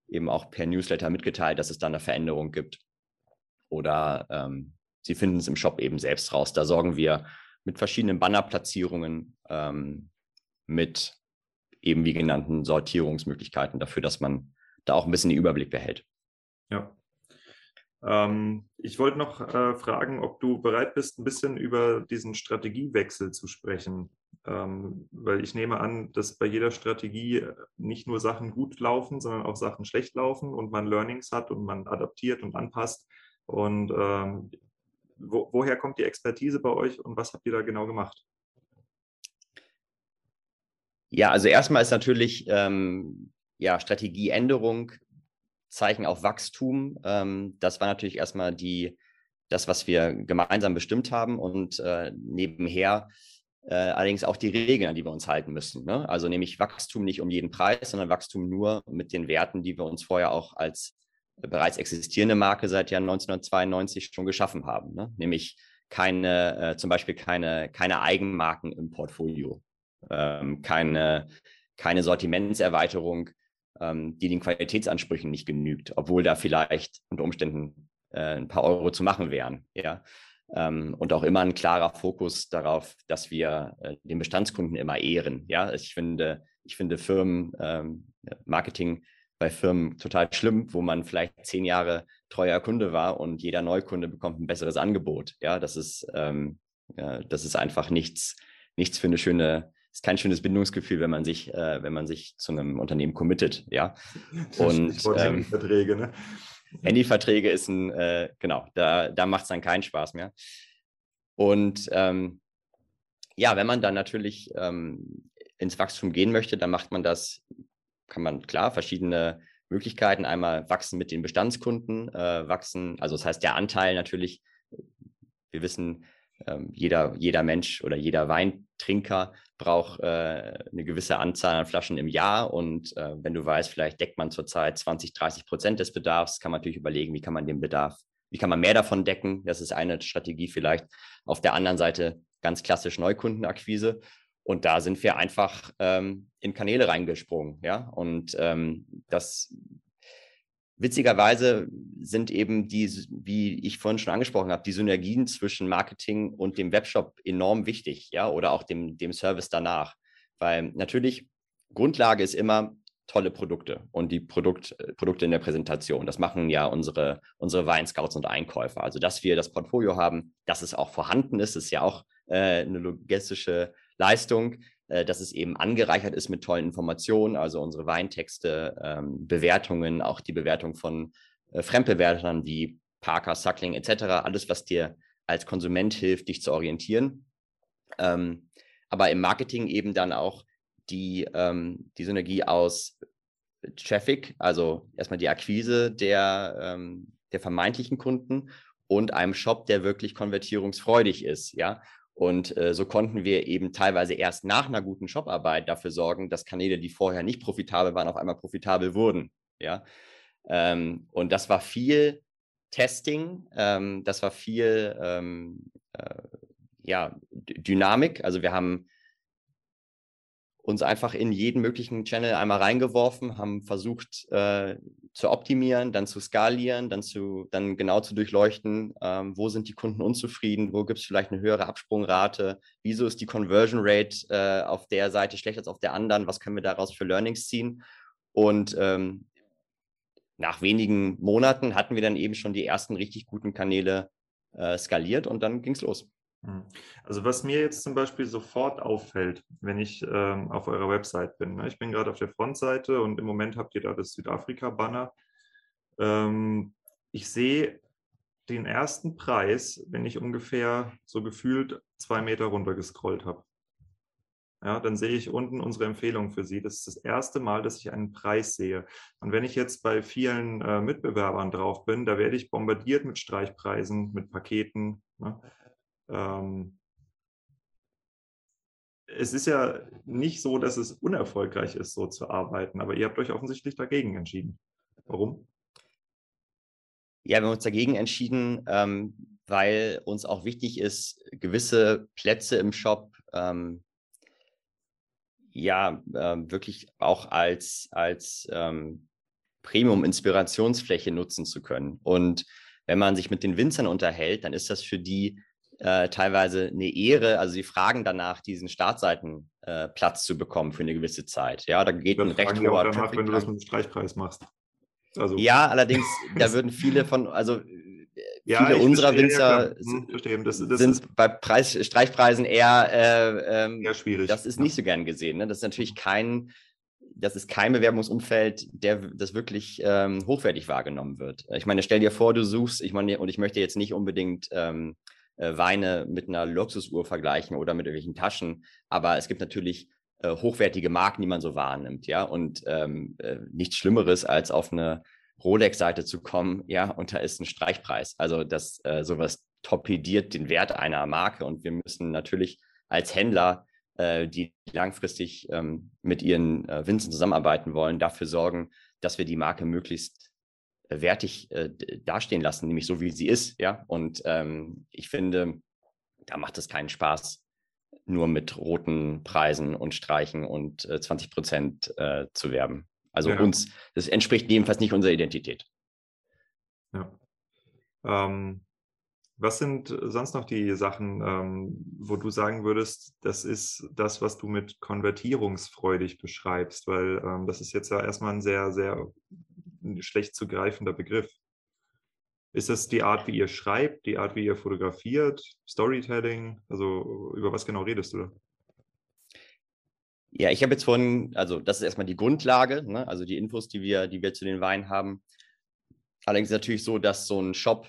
eben auch per Newsletter mitgeteilt, dass es da eine Veränderung gibt. Oder ähm, sie finden es im Shop eben selbst raus. Da sorgen wir mit verschiedenen Bannerplatzierungen, ähm, mit eben wie genannten Sortierungsmöglichkeiten dafür, dass man da auch ein bisschen den Überblick behält. Ja. Ähm, ich wollte noch äh, fragen, ob du bereit bist, ein bisschen über diesen Strategiewechsel zu sprechen. Ähm, weil ich nehme an, dass bei jeder Strategie äh, nicht nur Sachen gut laufen, sondern auch Sachen schlecht laufen und man Learnings hat und man adaptiert und anpasst. Und ähm, wo, woher kommt die Expertise bei euch und was habt ihr da genau gemacht? Ja, also erstmal ist natürlich ähm, ja, Strategieänderung, Zeichen auf Wachstum. Ähm, das war natürlich erstmal die, das, was wir gemeinsam bestimmt haben und äh, nebenher äh, allerdings auch die Regeln, an die wir uns halten müssen. Ne? Also nämlich Wachstum nicht um jeden Preis, sondern Wachstum nur mit den Werten, die wir uns vorher auch als bereits existierende Marke seit Jahr 1992 schon geschaffen haben, ne? nämlich keine, äh, zum Beispiel keine, keine Eigenmarken im Portfolio, ähm, keine, keine Sortimentserweiterung, ähm, die den Qualitätsansprüchen nicht genügt, obwohl da vielleicht unter Umständen äh, ein paar Euro zu machen wären. Ja? Ähm, und auch immer ein klarer Fokus darauf, dass wir äh, den Bestandskunden immer ehren. Ja, ich finde, ich finde Firmen, ähm, Marketing bei Firmen total schlimm, wo man vielleicht zehn Jahre treuer Kunde war und jeder Neukunde bekommt ein besseres Angebot. Ja, das ist, ähm, ja, das ist einfach nichts, nichts für eine schöne, ist kein schönes Bindungsgefühl, wenn man sich, äh, wenn man sich zu einem Unternehmen committet. Ja, und ähm, Verträge, ne? Handyverträge ist ein, äh, genau, da, da macht es dann keinen Spaß mehr. Und ähm, ja, wenn man dann natürlich ähm, ins Wachstum gehen möchte, dann macht man das kann man klar verschiedene Möglichkeiten. Einmal wachsen mit den Bestandskunden, äh, wachsen, also das heißt der Anteil natürlich, wir wissen, ähm, jeder, jeder Mensch oder jeder Weintrinker braucht äh, eine gewisse Anzahl an Flaschen im Jahr. Und äh, wenn du weißt, vielleicht deckt man zurzeit 20, 30 Prozent des Bedarfs, kann man natürlich überlegen, wie kann man den Bedarf, wie kann man mehr davon decken. Das ist eine Strategie vielleicht. Auf der anderen Seite ganz klassisch Neukundenakquise. Und da sind wir einfach ähm, in Kanäle reingesprungen, ja. Und ähm, das witzigerweise sind eben die, wie ich vorhin schon angesprochen habe, die Synergien zwischen Marketing und dem Webshop enorm wichtig, ja, oder auch dem, dem Service danach. Weil natürlich Grundlage ist immer, tolle Produkte und die Produkt, Produkte in der Präsentation. Das machen ja unsere, unsere Weinscouts und Einkäufer. Also, dass wir das Portfolio haben, dass es auch vorhanden ist, ist ja auch äh, eine logistische Leistung, äh, dass es eben angereichert ist mit tollen Informationen, also unsere Weintexte, ähm, Bewertungen, auch die Bewertung von äh, Fremdbewertern wie Parker, Suckling etc., alles, was dir als Konsument hilft, dich zu orientieren. Ähm, aber im Marketing eben dann auch die, ähm, die Synergie aus Traffic, also erstmal die Akquise der, ähm, der vermeintlichen Kunden und einem Shop, der wirklich konvertierungsfreudig ist, ja. Und äh, so konnten wir eben teilweise erst nach einer guten Shoparbeit dafür sorgen, dass Kanäle, die vorher nicht profitabel waren, auf einmal profitabel wurden, ja. Ähm, und das war viel Testing, ähm, das war viel ähm, äh, ja, Dynamik. Also wir haben uns einfach in jeden möglichen Channel einmal reingeworfen, haben versucht äh, zu optimieren, dann zu skalieren, dann, zu, dann genau zu durchleuchten, ähm, wo sind die Kunden unzufrieden, wo gibt es vielleicht eine höhere Absprungrate, wieso ist die Conversion Rate äh, auf der Seite schlechter als auf der anderen, was können wir daraus für Learnings ziehen. Und ähm, nach wenigen Monaten hatten wir dann eben schon die ersten richtig guten Kanäle äh, skaliert und dann ging es los. Hm. Also was mir jetzt zum Beispiel sofort auffällt, wenn ich ähm, auf eurer Website bin. Ne? Ich bin gerade auf der Frontseite und im Moment habt ihr da das Südafrika-Banner. Ähm, ich sehe den ersten Preis, wenn ich ungefähr so gefühlt zwei Meter runter gescrollt habe. Ja, dann sehe ich unten unsere Empfehlung für Sie. Das ist das erste Mal, dass ich einen Preis sehe. Und wenn ich jetzt bei vielen äh, Mitbewerbern drauf bin, da werde ich bombardiert mit Streichpreisen, mit Paketen. Ne? Ähm, es ist ja nicht so, dass es unerfolgreich ist, so zu arbeiten, aber ihr habt euch offensichtlich dagegen entschieden. Warum? Ja, wir haben uns dagegen entschieden, ähm, weil uns auch wichtig ist, gewisse Plätze im Shop ähm, ja äh, wirklich auch als, als ähm, Premium-Inspirationsfläche nutzen zu können. Und wenn man sich mit den Winzern unterhält, dann ist das für die äh, teilweise eine Ehre. Also sie fragen danach, diesen Startseitenplatz äh, zu bekommen für eine gewisse Zeit. Ja, da geht ein recht hoher danach, wenn du das mit dem Streichpreis machst. Also. Ja, allerdings, da würden viele von, also ja, viele unserer verstehe, Winzer ja, hm, das, das sind bei Preis, Streichpreisen eher, äh, ähm, eher schwierig. Das ist nicht so gern gesehen. Ne? Das ist natürlich kein, das ist kein Bewerbungsumfeld, der das wirklich ähm, hochwertig wahrgenommen wird. Ich meine, stell dir vor, du suchst, ich meine, und ich möchte jetzt nicht unbedingt ähm, äh, Weine mit einer Luxusuhr vergleichen oder mit irgendwelchen Taschen. Aber es gibt natürlich äh, hochwertige Marken, die man so wahrnimmt, ja. Und ähm, äh, nichts Schlimmeres, als auf eine Rolex-Seite zu kommen, ja, und da ist ein Streichpreis. Also das äh, sowas torpediert den Wert einer Marke und wir müssen natürlich als Händler, äh, die langfristig ähm, mit ihren äh, Winzen zusammenarbeiten wollen, dafür sorgen, dass wir die Marke möglichst wertig äh, dastehen lassen, nämlich so wie sie ist, ja. Und ähm, ich finde, da macht es keinen Spaß, nur mit roten Preisen und Streichen und äh, 20 Prozent äh, zu werben. Also ja. uns, das entspricht jedenfalls nicht unserer Identität. Ja. Ähm, was sind sonst noch die Sachen, ähm, wo du sagen würdest, das ist das, was du mit konvertierungsfreudig beschreibst? Weil ähm, das ist jetzt ja erstmal ein sehr, sehr schlecht zu greifender Begriff. Ist das die Art, wie ihr schreibt, die Art, wie ihr fotografiert, Storytelling? Also über was genau redest du da? Ja, ich habe jetzt vorhin, also das ist erstmal die Grundlage, ne? also die Infos, die wir, die wir zu den Weinen haben. Allerdings ist es natürlich so, dass so ein Shop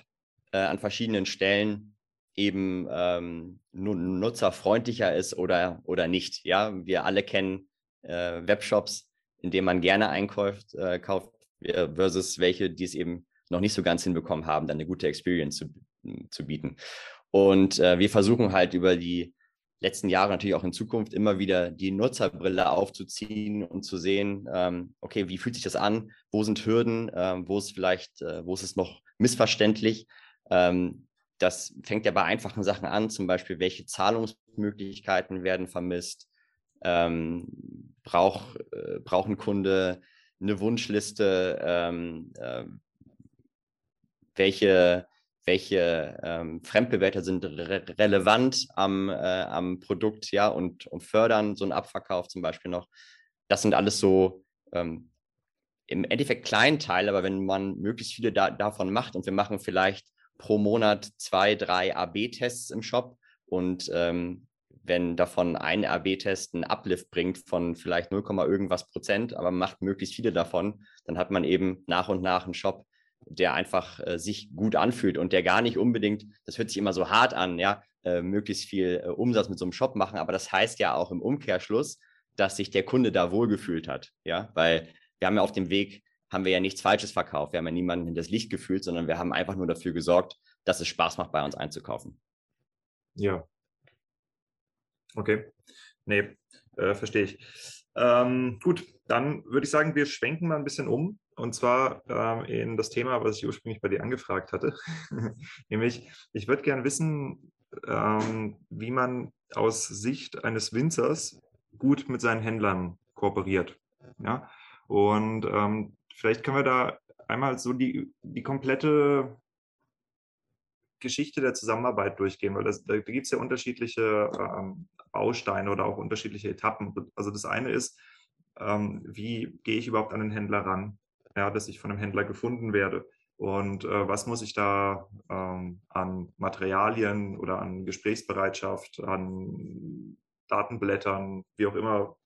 äh, an verschiedenen Stellen eben ähm, nutzerfreundlicher ist oder, oder nicht. Ja, wir alle kennen äh, Webshops, in denen man gerne einkauft, äh, kauft, versus welche, die es eben noch nicht so ganz hinbekommen haben, dann eine gute Experience zu, zu bieten. Und äh, wir versuchen halt über die letzten Jahre natürlich auch in Zukunft immer wieder die Nutzerbrille aufzuziehen und zu sehen, ähm, okay, wie fühlt sich das an? Wo sind Hürden? Ähm, wo ist vielleicht, äh, wo ist es noch missverständlich? Ähm, das fängt ja bei einfachen Sachen an, zum Beispiel, welche Zahlungsmöglichkeiten werden vermisst? Ähm, brauch, äh, braucht ein Kunde eine Wunschliste, ähm, äh, welche, welche ähm, Fremdbewerter sind re relevant am, äh, am Produkt, ja, und, und fördern so einen Abverkauf zum Beispiel noch. Das sind alles so ähm, im Endeffekt kleinen Teil, aber wenn man möglichst viele da, davon macht und wir machen vielleicht pro Monat zwei, drei AB-Tests im Shop und ähm, wenn davon ein AB-Test einen Uplift bringt von vielleicht 0, irgendwas Prozent, aber macht möglichst viele davon, dann hat man eben nach und nach einen Shop, der einfach äh, sich gut anfühlt und der gar nicht unbedingt, das hört sich immer so hart an, ja, äh, möglichst viel äh, Umsatz mit so einem Shop machen, aber das heißt ja auch im Umkehrschluss, dass sich der Kunde da wohlgefühlt hat, ja, weil wir haben ja auf dem Weg, haben wir ja nichts Falsches verkauft, wir haben ja niemanden in das Licht gefühlt, sondern wir haben einfach nur dafür gesorgt, dass es Spaß macht, bei uns einzukaufen. Ja. Okay. Nee, äh, verstehe ich. Ähm, gut, dann würde ich sagen, wir schwenken mal ein bisschen um und zwar ähm, in das Thema, was ich ursprünglich bei dir angefragt hatte. Nämlich, ich würde gerne wissen, ähm, wie man aus Sicht eines Winzers gut mit seinen Händlern kooperiert. Ja? Und ähm, vielleicht können wir da einmal so die, die komplette Geschichte der Zusammenarbeit durchgehen, weil das, da gibt es ja unterschiedliche ähm, Bausteine oder auch unterschiedliche Etappen. Also das eine ist, ähm, wie gehe ich überhaupt an den Händler ran, ja, dass ich von einem Händler gefunden werde. Und äh, was muss ich da ähm, an Materialien oder an Gesprächsbereitschaft, an Datenblättern, wie auch immer,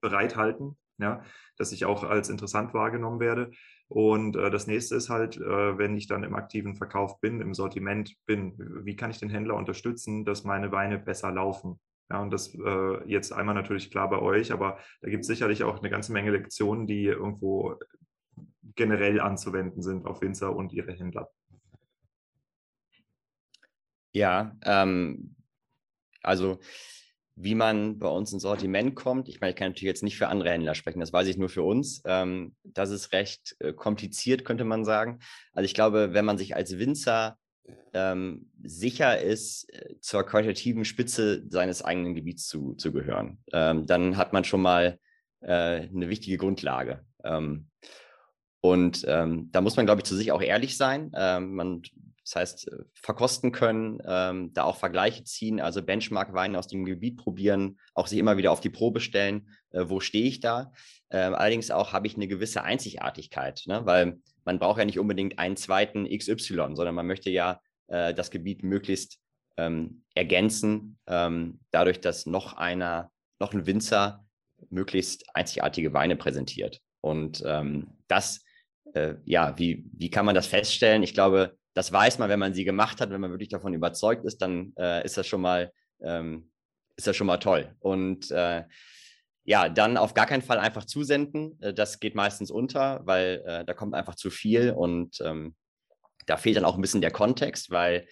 bereithalten, ja, dass ich auch als interessant wahrgenommen werde. Und äh, das nächste ist halt, äh, wenn ich dann im aktiven Verkauf bin, im Sortiment bin, wie kann ich den Händler unterstützen, dass meine Weine besser laufen? Ja, und das äh, jetzt einmal natürlich klar bei euch, aber da gibt es sicherlich auch eine ganze Menge Lektionen, die irgendwo generell anzuwenden sind auf Winzer und ihre Händler. Ja, ähm, also wie man bei uns ins Sortiment kommt. Ich meine, ich kann natürlich jetzt nicht für andere Händler sprechen, das weiß ich nur für uns. Ähm, das ist recht äh, kompliziert, könnte man sagen. Also ich glaube, wenn man sich als Winzer ähm, sicher ist, äh, zur qualitativen Spitze seines eigenen Gebiets zu, zu gehören, ähm, dann hat man schon mal äh, eine wichtige Grundlage. Ähm, und ähm, da muss man, glaube ich, zu sich auch ehrlich sein. Ähm, man das heißt, äh, verkosten können, ähm, da auch Vergleiche ziehen, also Benchmark-Weine aus dem Gebiet probieren, auch sich immer wieder auf die Probe stellen, äh, wo stehe ich da. Ähm, allerdings auch habe ich eine gewisse Einzigartigkeit, ne? weil man braucht ja nicht unbedingt einen zweiten XY, sondern man möchte ja äh, das Gebiet möglichst ähm, ergänzen, ähm, dadurch, dass noch einer, noch ein Winzer möglichst einzigartige Weine präsentiert. Und ähm, das, äh, ja, wie, wie kann man das feststellen? Ich glaube, das weiß man, wenn man sie gemacht hat, wenn man wirklich davon überzeugt ist, dann äh, ist das schon mal, ähm, ist das schon mal toll. Und äh, ja, dann auf gar keinen Fall einfach zusenden. Äh, das geht meistens unter, weil äh, da kommt einfach zu viel und ähm, da fehlt dann auch ein bisschen der Kontext, weil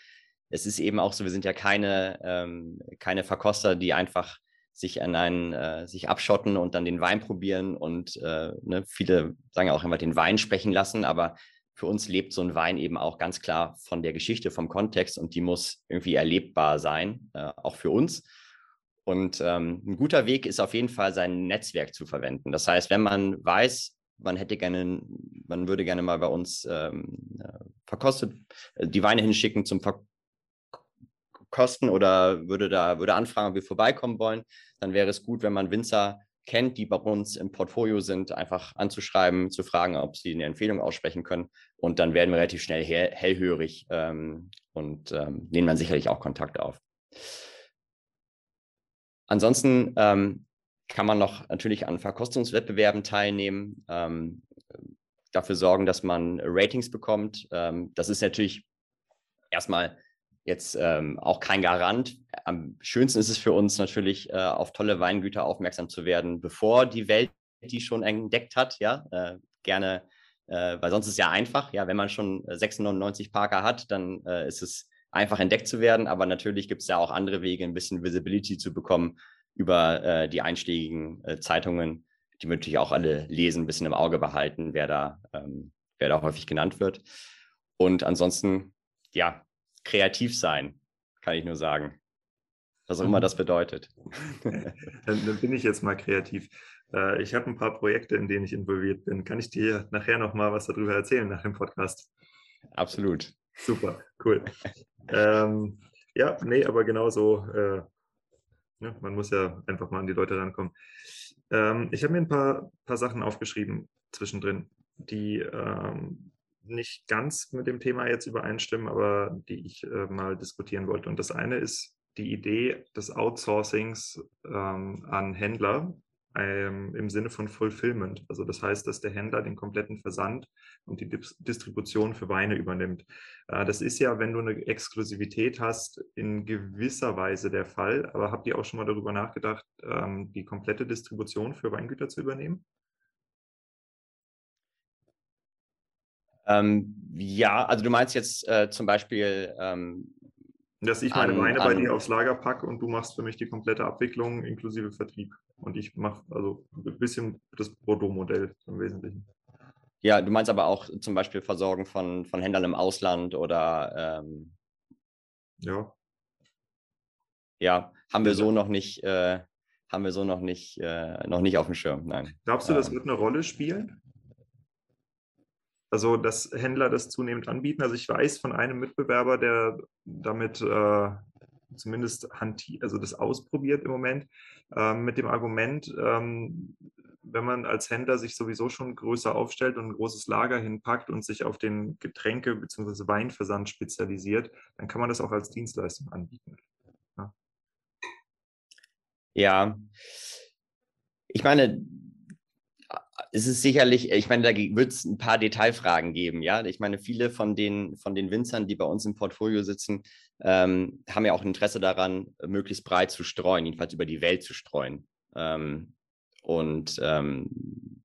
es ist eben auch so, wir sind ja keine, ähm, keine Verkoster, die einfach sich an einen, äh, sich abschotten und dann den Wein probieren und äh, ne, viele sagen auch immer den Wein sprechen lassen, aber für uns lebt so ein Wein eben auch ganz klar von der Geschichte, vom Kontext und die muss irgendwie erlebbar sein, äh, auch für uns. Und ähm, ein guter Weg ist auf jeden Fall, sein Netzwerk zu verwenden. Das heißt, wenn man weiß, man hätte gerne, man würde gerne mal bei uns ähm, äh, verkostet, äh, die Weine hinschicken zum Verkosten oder würde da, würde anfragen, ob wir vorbeikommen wollen, dann wäre es gut, wenn man Winzer kennt, die bei uns im Portfolio sind, einfach anzuschreiben, zu fragen, ob sie eine Empfehlung aussprechen können. Und dann werden wir relativ schnell hell, hellhörig ähm, und ähm, nehmen dann sicherlich auch Kontakt auf. Ansonsten ähm, kann man noch natürlich an Verkostungswettbewerben teilnehmen, ähm, dafür sorgen, dass man Ratings bekommt. Ähm, das ist natürlich erstmal jetzt ähm, auch kein Garant. Am schönsten ist es für uns natürlich, äh, auf tolle Weingüter aufmerksam zu werden, bevor die Welt die schon entdeckt hat. Ja, äh, gerne, äh, weil sonst ist es ja einfach. Ja, wenn man schon 96 Parker hat, dann äh, ist es einfach entdeckt zu werden. Aber natürlich gibt es ja auch andere Wege, ein bisschen Visibility zu bekommen über äh, die einschlägigen äh, Zeitungen, die wir natürlich auch alle lesen, ein bisschen im Auge behalten, wer da, ähm, wer da häufig genannt wird. Und ansonsten, ja, kreativ sein, kann ich nur sagen. Was auch immer mhm. das bedeutet. dann, dann bin ich jetzt mal kreativ. Äh, ich habe ein paar Projekte, in denen ich involviert bin. Kann ich dir nachher noch mal was darüber erzählen nach dem Podcast? Absolut. Super, cool. ähm, ja, nee, aber genauso, äh, ne, man muss ja einfach mal an die Leute rankommen. Ähm, ich habe mir ein paar, paar Sachen aufgeschrieben zwischendrin, die ähm, nicht ganz mit dem Thema jetzt übereinstimmen, aber die ich äh, mal diskutieren wollte. Und das eine ist die Idee des Outsourcings ähm, an Händler ähm, im Sinne von Fulfillment. Also das heißt, dass der Händler den kompletten Versand und die Dis Distribution für Weine übernimmt. Äh, das ist ja, wenn du eine Exklusivität hast, in gewisser Weise der Fall. Aber habt ihr auch schon mal darüber nachgedacht, ähm, die komplette Distribution für Weingüter zu übernehmen? Ähm, ja, also du meinst jetzt äh, zum Beispiel. Ähm, dass ich meine an, Weine bei dir aufs Lager packe und du machst für mich die komplette Abwicklung inklusive Vertrieb. Und ich mache also ein bisschen das Bordeaux-Modell im Wesentlichen. Ja, du meinst aber auch zum Beispiel Versorgen von, von Händlern im Ausland oder. Ähm, ja. Ja, haben wir so noch nicht. Äh, haben wir so noch nicht, äh, noch nicht auf dem Schirm. Nein. Glaubst du, das ähm. wird eine Rolle spielen? Also, dass Händler das zunehmend anbieten. Also, ich weiß von einem Mitbewerber, der damit äh, zumindest hantiert, also das ausprobiert im Moment, äh, mit dem Argument, ähm, wenn man als Händler sich sowieso schon größer aufstellt und ein großes Lager hinpackt und sich auf den Getränke- bzw. Weinversand spezialisiert, dann kann man das auch als Dienstleistung anbieten. Ja, ja. ich meine, es ist sicherlich, ich meine, da wird es ein paar Detailfragen geben, ja. Ich meine, viele von den, von den Winzern, die bei uns im Portfolio sitzen, ähm, haben ja auch Interesse daran, möglichst breit zu streuen, jedenfalls über die Welt zu streuen. Ähm, und ähm,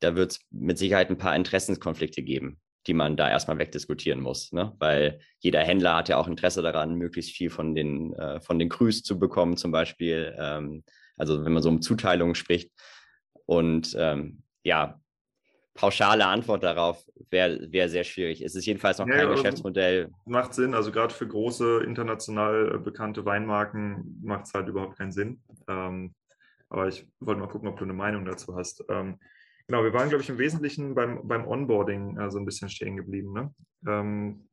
da wird es mit Sicherheit ein paar Interessenskonflikte geben, die man da erstmal wegdiskutieren muss, ne? weil jeder Händler hat ja auch Interesse daran, möglichst viel von den, äh, von den Crews zu bekommen, zum Beispiel. Ähm, also wenn man so um Zuteilungen spricht, und ähm, ja, pauschale Antwort darauf wäre wär sehr schwierig. Es ist jedenfalls noch ja, kein Geschäftsmodell. Macht Sinn, also gerade für große international äh, bekannte Weinmarken macht es halt überhaupt keinen Sinn. Ähm, aber ich wollte mal gucken, ob du eine Meinung dazu hast. Ähm, genau, wir waren, glaube ich, im Wesentlichen beim, beim Onboarding äh, so ein bisschen stehen geblieben. Ne? Ähm,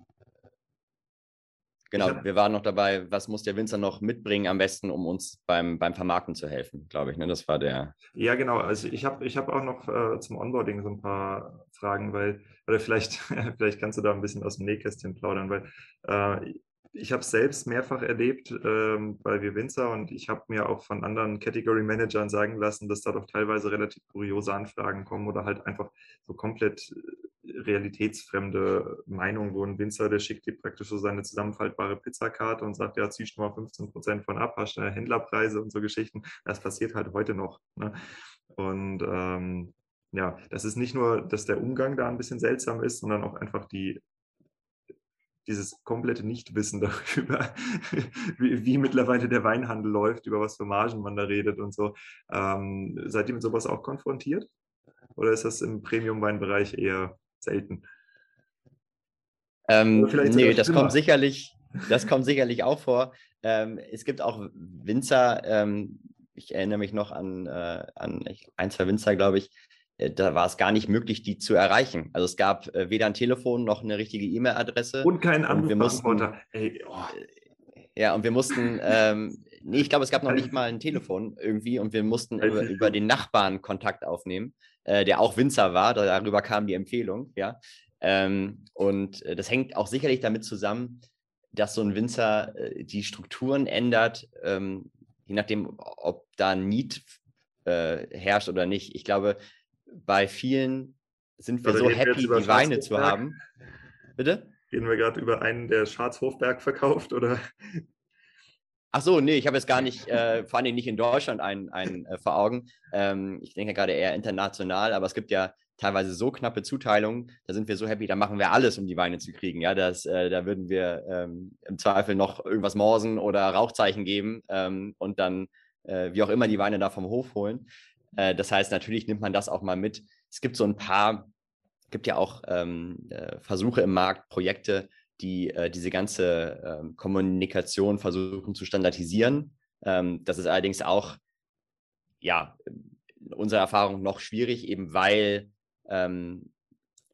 Genau, wir waren noch dabei, was muss der Winzer noch mitbringen am besten, um uns beim, beim Vermarkten zu helfen, glaube ich. Ne? Das war der. Ja, genau. Also ich habe ich hab auch noch äh, zum Onboarding so ein paar Fragen, weil, oder vielleicht, vielleicht kannst du da ein bisschen aus dem Nähkästchen plaudern, weil äh, ich habe es selbst mehrfach erlebt ähm, bei Wir Winzer und ich habe mir auch von anderen Category Managern sagen lassen, dass da doch teilweise relativ kuriose Anfragen kommen oder halt einfach so komplett realitätsfremde Meinung, wo ein Winzer, der schickt dir praktisch so seine zusammenfaltbare Pizzakarte und sagt, ja, ziehst du mal 15 Prozent von ab, hast schnell Händlerpreise und so Geschichten. Das passiert halt heute noch. Ne? Und ähm, ja, das ist nicht nur, dass der Umgang da ein bisschen seltsam ist, sondern auch einfach die dieses komplette Nichtwissen darüber, wie, wie, mittlerweile der Weinhandel läuft, über was für Margen man da redet und so. Ähm, seid ihr mit sowas auch konfrontiert? Oder ist das im Premium-Weinbereich eher selten. Ähm, nee, das kommt sicherlich, das kommt sicherlich auch vor. Ähm, es gibt auch Winzer, ähm, ich erinnere mich noch an, äh, an ein, zwei Winzer, glaube ich, da war es gar nicht möglich, die zu erreichen. Also es gab äh, weder ein Telefon noch eine richtige E-Mail-Adresse. Und keinen Anrufbeantworter. Oh. Ja, und wir mussten, ähm, nee, ich glaube, es gab noch nicht mal ein Telefon irgendwie und wir mussten über, über den Nachbarn Kontakt aufnehmen äh, der auch Winzer war. Darüber kam die Empfehlung, ja. Ähm, und äh, das hängt auch sicherlich damit zusammen, dass so ein Winzer äh, die Strukturen ändert, ähm, je nachdem, ob da ein Need äh, herrscht oder nicht. Ich glaube, bei vielen sind wir also so happy, die Weine zu haben. Bitte? Gehen wir gerade über einen, der Scharzhofberg verkauft oder? Ach so, nee, ich habe jetzt gar nicht, äh, vor allem nicht in Deutschland einen, einen äh, vor Augen. Ähm, ich denke gerade eher international, aber es gibt ja teilweise so knappe Zuteilungen, da sind wir so happy, da machen wir alles, um die Weine zu kriegen. Ja, das, äh, da würden wir ähm, im Zweifel noch irgendwas morsen oder Rauchzeichen geben ähm, und dann, äh, wie auch immer, die Weine da vom Hof holen. Äh, das heißt, natürlich nimmt man das auch mal mit. Es gibt so ein paar, gibt ja auch ähm, äh, Versuche im Markt, Projekte, die äh, diese ganze ähm, Kommunikation versuchen zu standardisieren. Ähm, das ist allerdings auch, ja, unserer Erfahrung noch schwierig, eben weil, ähm,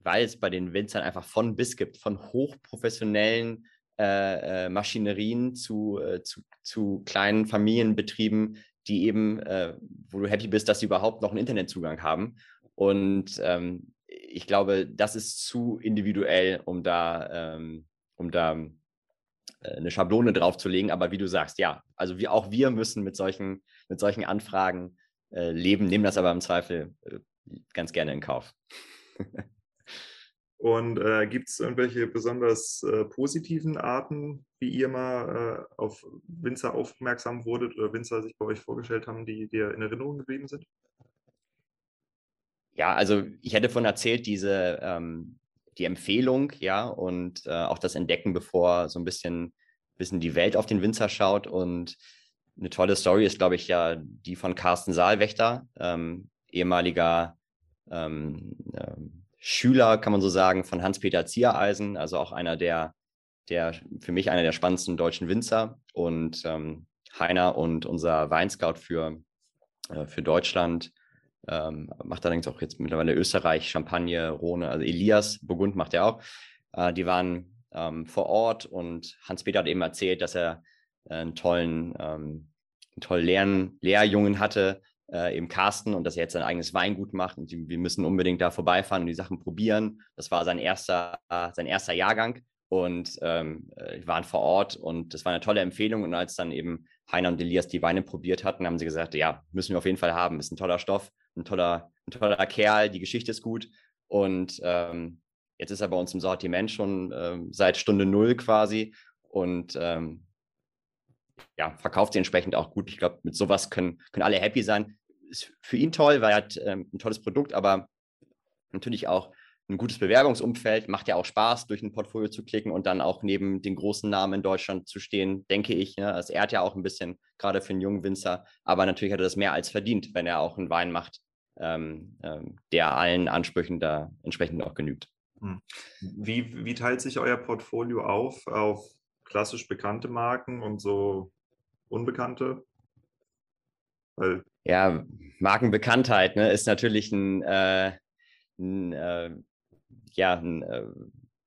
weil es bei den Winzern einfach von bis gibt, von hochprofessionellen äh, äh, Maschinerien zu, äh, zu, zu kleinen Familienbetrieben, die eben, äh, wo du happy bist, dass sie überhaupt noch einen Internetzugang haben. Und ähm, ich glaube, das ist zu individuell, um da, ähm, um da äh, eine Schablone draufzulegen. Aber wie du sagst, ja, also wir, auch wir müssen mit solchen, mit solchen Anfragen äh, leben, nehmen das aber im Zweifel äh, ganz gerne in Kauf. Und äh, gibt es irgendwelche besonders äh, positiven Arten, wie ihr mal äh, auf Winzer aufmerksam wurdet oder Winzer sich bei euch vorgestellt haben, die dir in Erinnerung geblieben sind? Ja, also ich hätte von erzählt, diese ähm, die Empfehlung, ja, und äh, auch das Entdecken, bevor so ein bisschen, bisschen die Welt auf den Winzer schaut. Und eine tolle Story ist, glaube ich, ja die von Carsten Saalwächter, ähm, ehemaliger ähm, ähm Schüler, kann man so sagen, von Hans-Peter Ziereisen, also auch einer der, der, für mich einer der spannendsten deutschen Winzer und ähm, Heiner und unser Weinscout für, äh, für Deutschland. Ähm, macht allerdings auch jetzt mittlerweile Österreich, Champagne, Rhone, also Elias, Burgund macht er auch. Äh, die waren ähm, vor Ort und Hans-Peter hat eben erzählt, dass er äh, einen tollen, ähm, einen tollen Lehren, Lehrjungen hatte, äh, eben Carsten und dass er jetzt sein eigenes Weingut macht und die, wir müssen unbedingt da vorbeifahren und die Sachen probieren. Das war sein erster, sein erster Jahrgang und ähm, äh, waren vor Ort und das war eine tolle Empfehlung und als dann eben Heiner und Elias die Weine probiert hatten, haben sie gesagt, ja, müssen wir auf jeden Fall haben, ist ein toller Stoff, ein toller, ein toller Kerl, die Geschichte ist gut und ähm, jetzt ist er bei uns im Sortiment schon ähm, seit Stunde Null quasi und ähm, ja, verkauft sie entsprechend auch gut. Ich glaube, mit sowas können, können alle happy sein ist für ihn toll, weil er hat ähm, ein tolles Produkt, aber natürlich auch ein gutes Bewerbungsumfeld, macht ja auch Spaß, durch ein Portfolio zu klicken und dann auch neben den großen Namen in Deutschland zu stehen, denke ich. Ne? Das ehrt ja auch ein bisschen, gerade für einen jungen Winzer. Aber natürlich hat er das mehr als verdient, wenn er auch einen Wein macht, ähm, ähm, der allen Ansprüchen da entsprechend auch genügt. Hm. Wie, wie teilt sich euer Portfolio auf, auf klassisch bekannte Marken und so unbekannte? Weil ja, Markenbekanntheit ne, ist natürlich ein, äh, ein äh, ja, ein äh,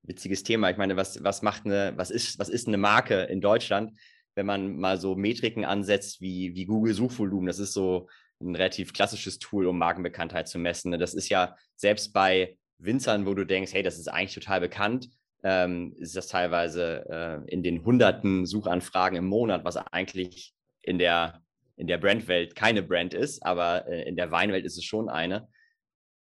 witziges Thema. Ich meine, was, was macht eine, was ist, was ist eine Marke in Deutschland, wenn man mal so Metriken ansetzt wie, wie Google Suchvolumen? Das ist so ein relativ klassisches Tool, um Markenbekanntheit zu messen. Ne? Das ist ja selbst bei Winzern, wo du denkst, hey, das ist eigentlich total bekannt, ähm, ist das teilweise äh, in den hunderten Suchanfragen im Monat, was eigentlich in der in der Brandwelt keine Brand ist, aber äh, in der Weinwelt ist es schon eine.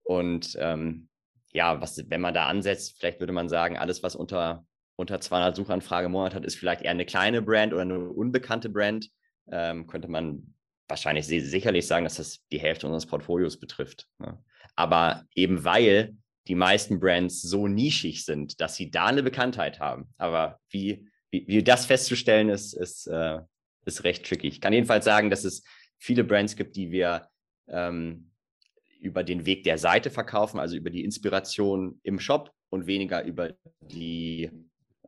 Und ähm, ja, was, wenn man da ansetzt, vielleicht würde man sagen, alles, was unter, unter 200 Suchanfragen im Monat hat, ist vielleicht eher eine kleine Brand oder eine unbekannte Brand. Ähm, könnte man wahrscheinlich sicherlich sagen, dass das die Hälfte unseres Portfolios betrifft. Ne? Aber eben weil die meisten Brands so nischig sind, dass sie da eine Bekanntheit haben. Aber wie, wie, wie das festzustellen ist, ist, äh, ist recht tricky. Ich kann jedenfalls sagen, dass es viele Brands gibt, die wir ähm, über den Weg der Seite verkaufen, also über die Inspiration im Shop und weniger über die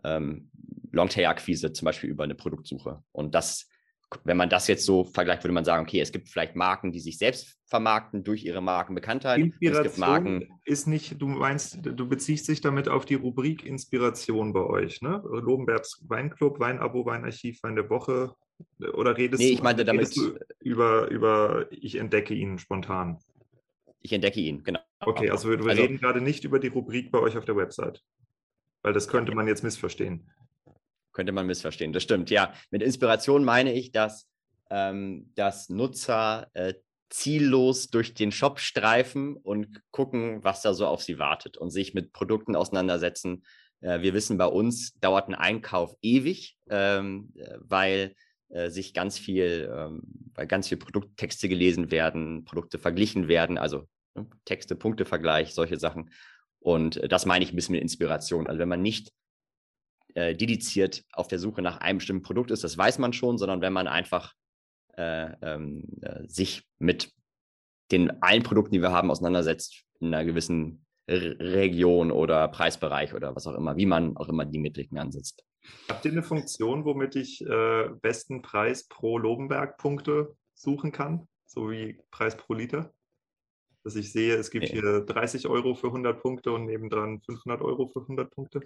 ähm, Longtail-Akquise, zum Beispiel über eine Produktsuche. Und das, wenn man das jetzt so vergleicht, würde man sagen, okay, es gibt vielleicht Marken, die sich selbst vermarkten durch ihre Markenbekanntheit. Inspiration es gibt Marken, ist nicht, du meinst, du beziehst dich damit auf die Rubrik Inspiration bei euch, ne? Lobenbergs Weinclub, Weinabo, Weinarchiv, Wein der Woche, oder redest, nee, ich meinte damit, du über, über, ich entdecke ihn spontan? Ich entdecke ihn, genau. Okay, also wir, wir also, reden gerade nicht über die Rubrik bei euch auf der Website. Weil das könnte man jetzt missverstehen. Könnte man missverstehen, das stimmt. Ja, mit Inspiration meine ich, dass, ähm, dass Nutzer äh, ziellos durch den Shop streifen und gucken, was da so auf sie wartet und sich mit Produkten auseinandersetzen. Äh, wir wissen, bei uns dauert ein Einkauf ewig, ähm, äh, weil äh, sich ganz viel, ähm, weil ganz viel Produkttexte gelesen werden, Produkte verglichen werden, also ne, Texte, Punktevergleich, solche Sachen. Und äh, das meine ich ein bisschen mit Inspiration. Also wenn man nicht äh, dediziert auf der Suche nach einem bestimmten Produkt ist, das weiß man schon, sondern wenn man einfach äh, ähm, äh, sich mit den allen Produkten, die wir haben, auseinandersetzt, in einer gewissen Region oder Preisbereich oder was auch immer, wie man auch immer die Metriken ansetzt. Habt ihr eine Funktion, womit ich äh, besten Preis pro Lobenberg-Punkte suchen kann? So wie Preis pro Liter? Dass ich sehe, es gibt nee. hier 30 Euro für 100 Punkte und nebendran 500 Euro für 100 Punkte?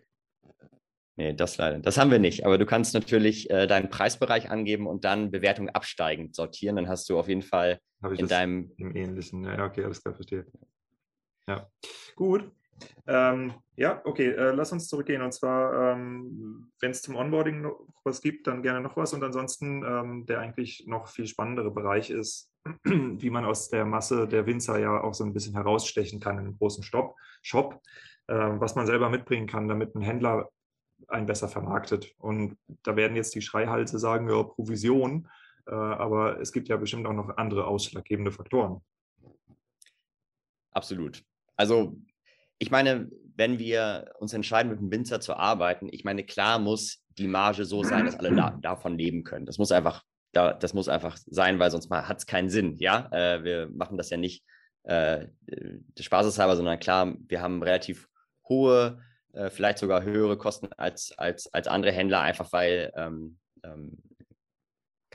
Nee, das leider. Das haben wir nicht. Aber du kannst natürlich äh, deinen Preisbereich angeben und dann Bewertung absteigend sortieren. Dann hast du auf jeden Fall in deinem. Im Ähnlichen. Ja, okay, alles klar, verstehe. Ja, gut. Ähm, ja, okay, äh, lass uns zurückgehen. Und zwar, ähm, wenn es zum Onboarding noch was gibt, dann gerne noch was. Und ansonsten, ähm, der eigentlich noch viel spannendere Bereich ist, wie man aus der Masse der Winzer ja auch so ein bisschen herausstechen kann in einem großen Shop, Shop äh, was man selber mitbringen kann, damit ein Händler einen besser vermarktet. Und da werden jetzt die Schreihalse sagen, ja, Provision, äh, aber es gibt ja bestimmt auch noch andere ausschlaggebende Faktoren. Absolut. Also ich meine, wenn wir uns entscheiden, mit einem Winzer zu arbeiten, ich meine, klar muss die Marge so sein, dass alle da, davon leben können. Das muss einfach, da, das muss einfach sein, weil sonst hat es keinen Sinn. Ja, äh, wir machen das ja nicht äh, des Spaßes halber, sondern klar, wir haben relativ hohe, äh, vielleicht sogar höhere Kosten als, als, als andere Händler, einfach weil ähm, ähm,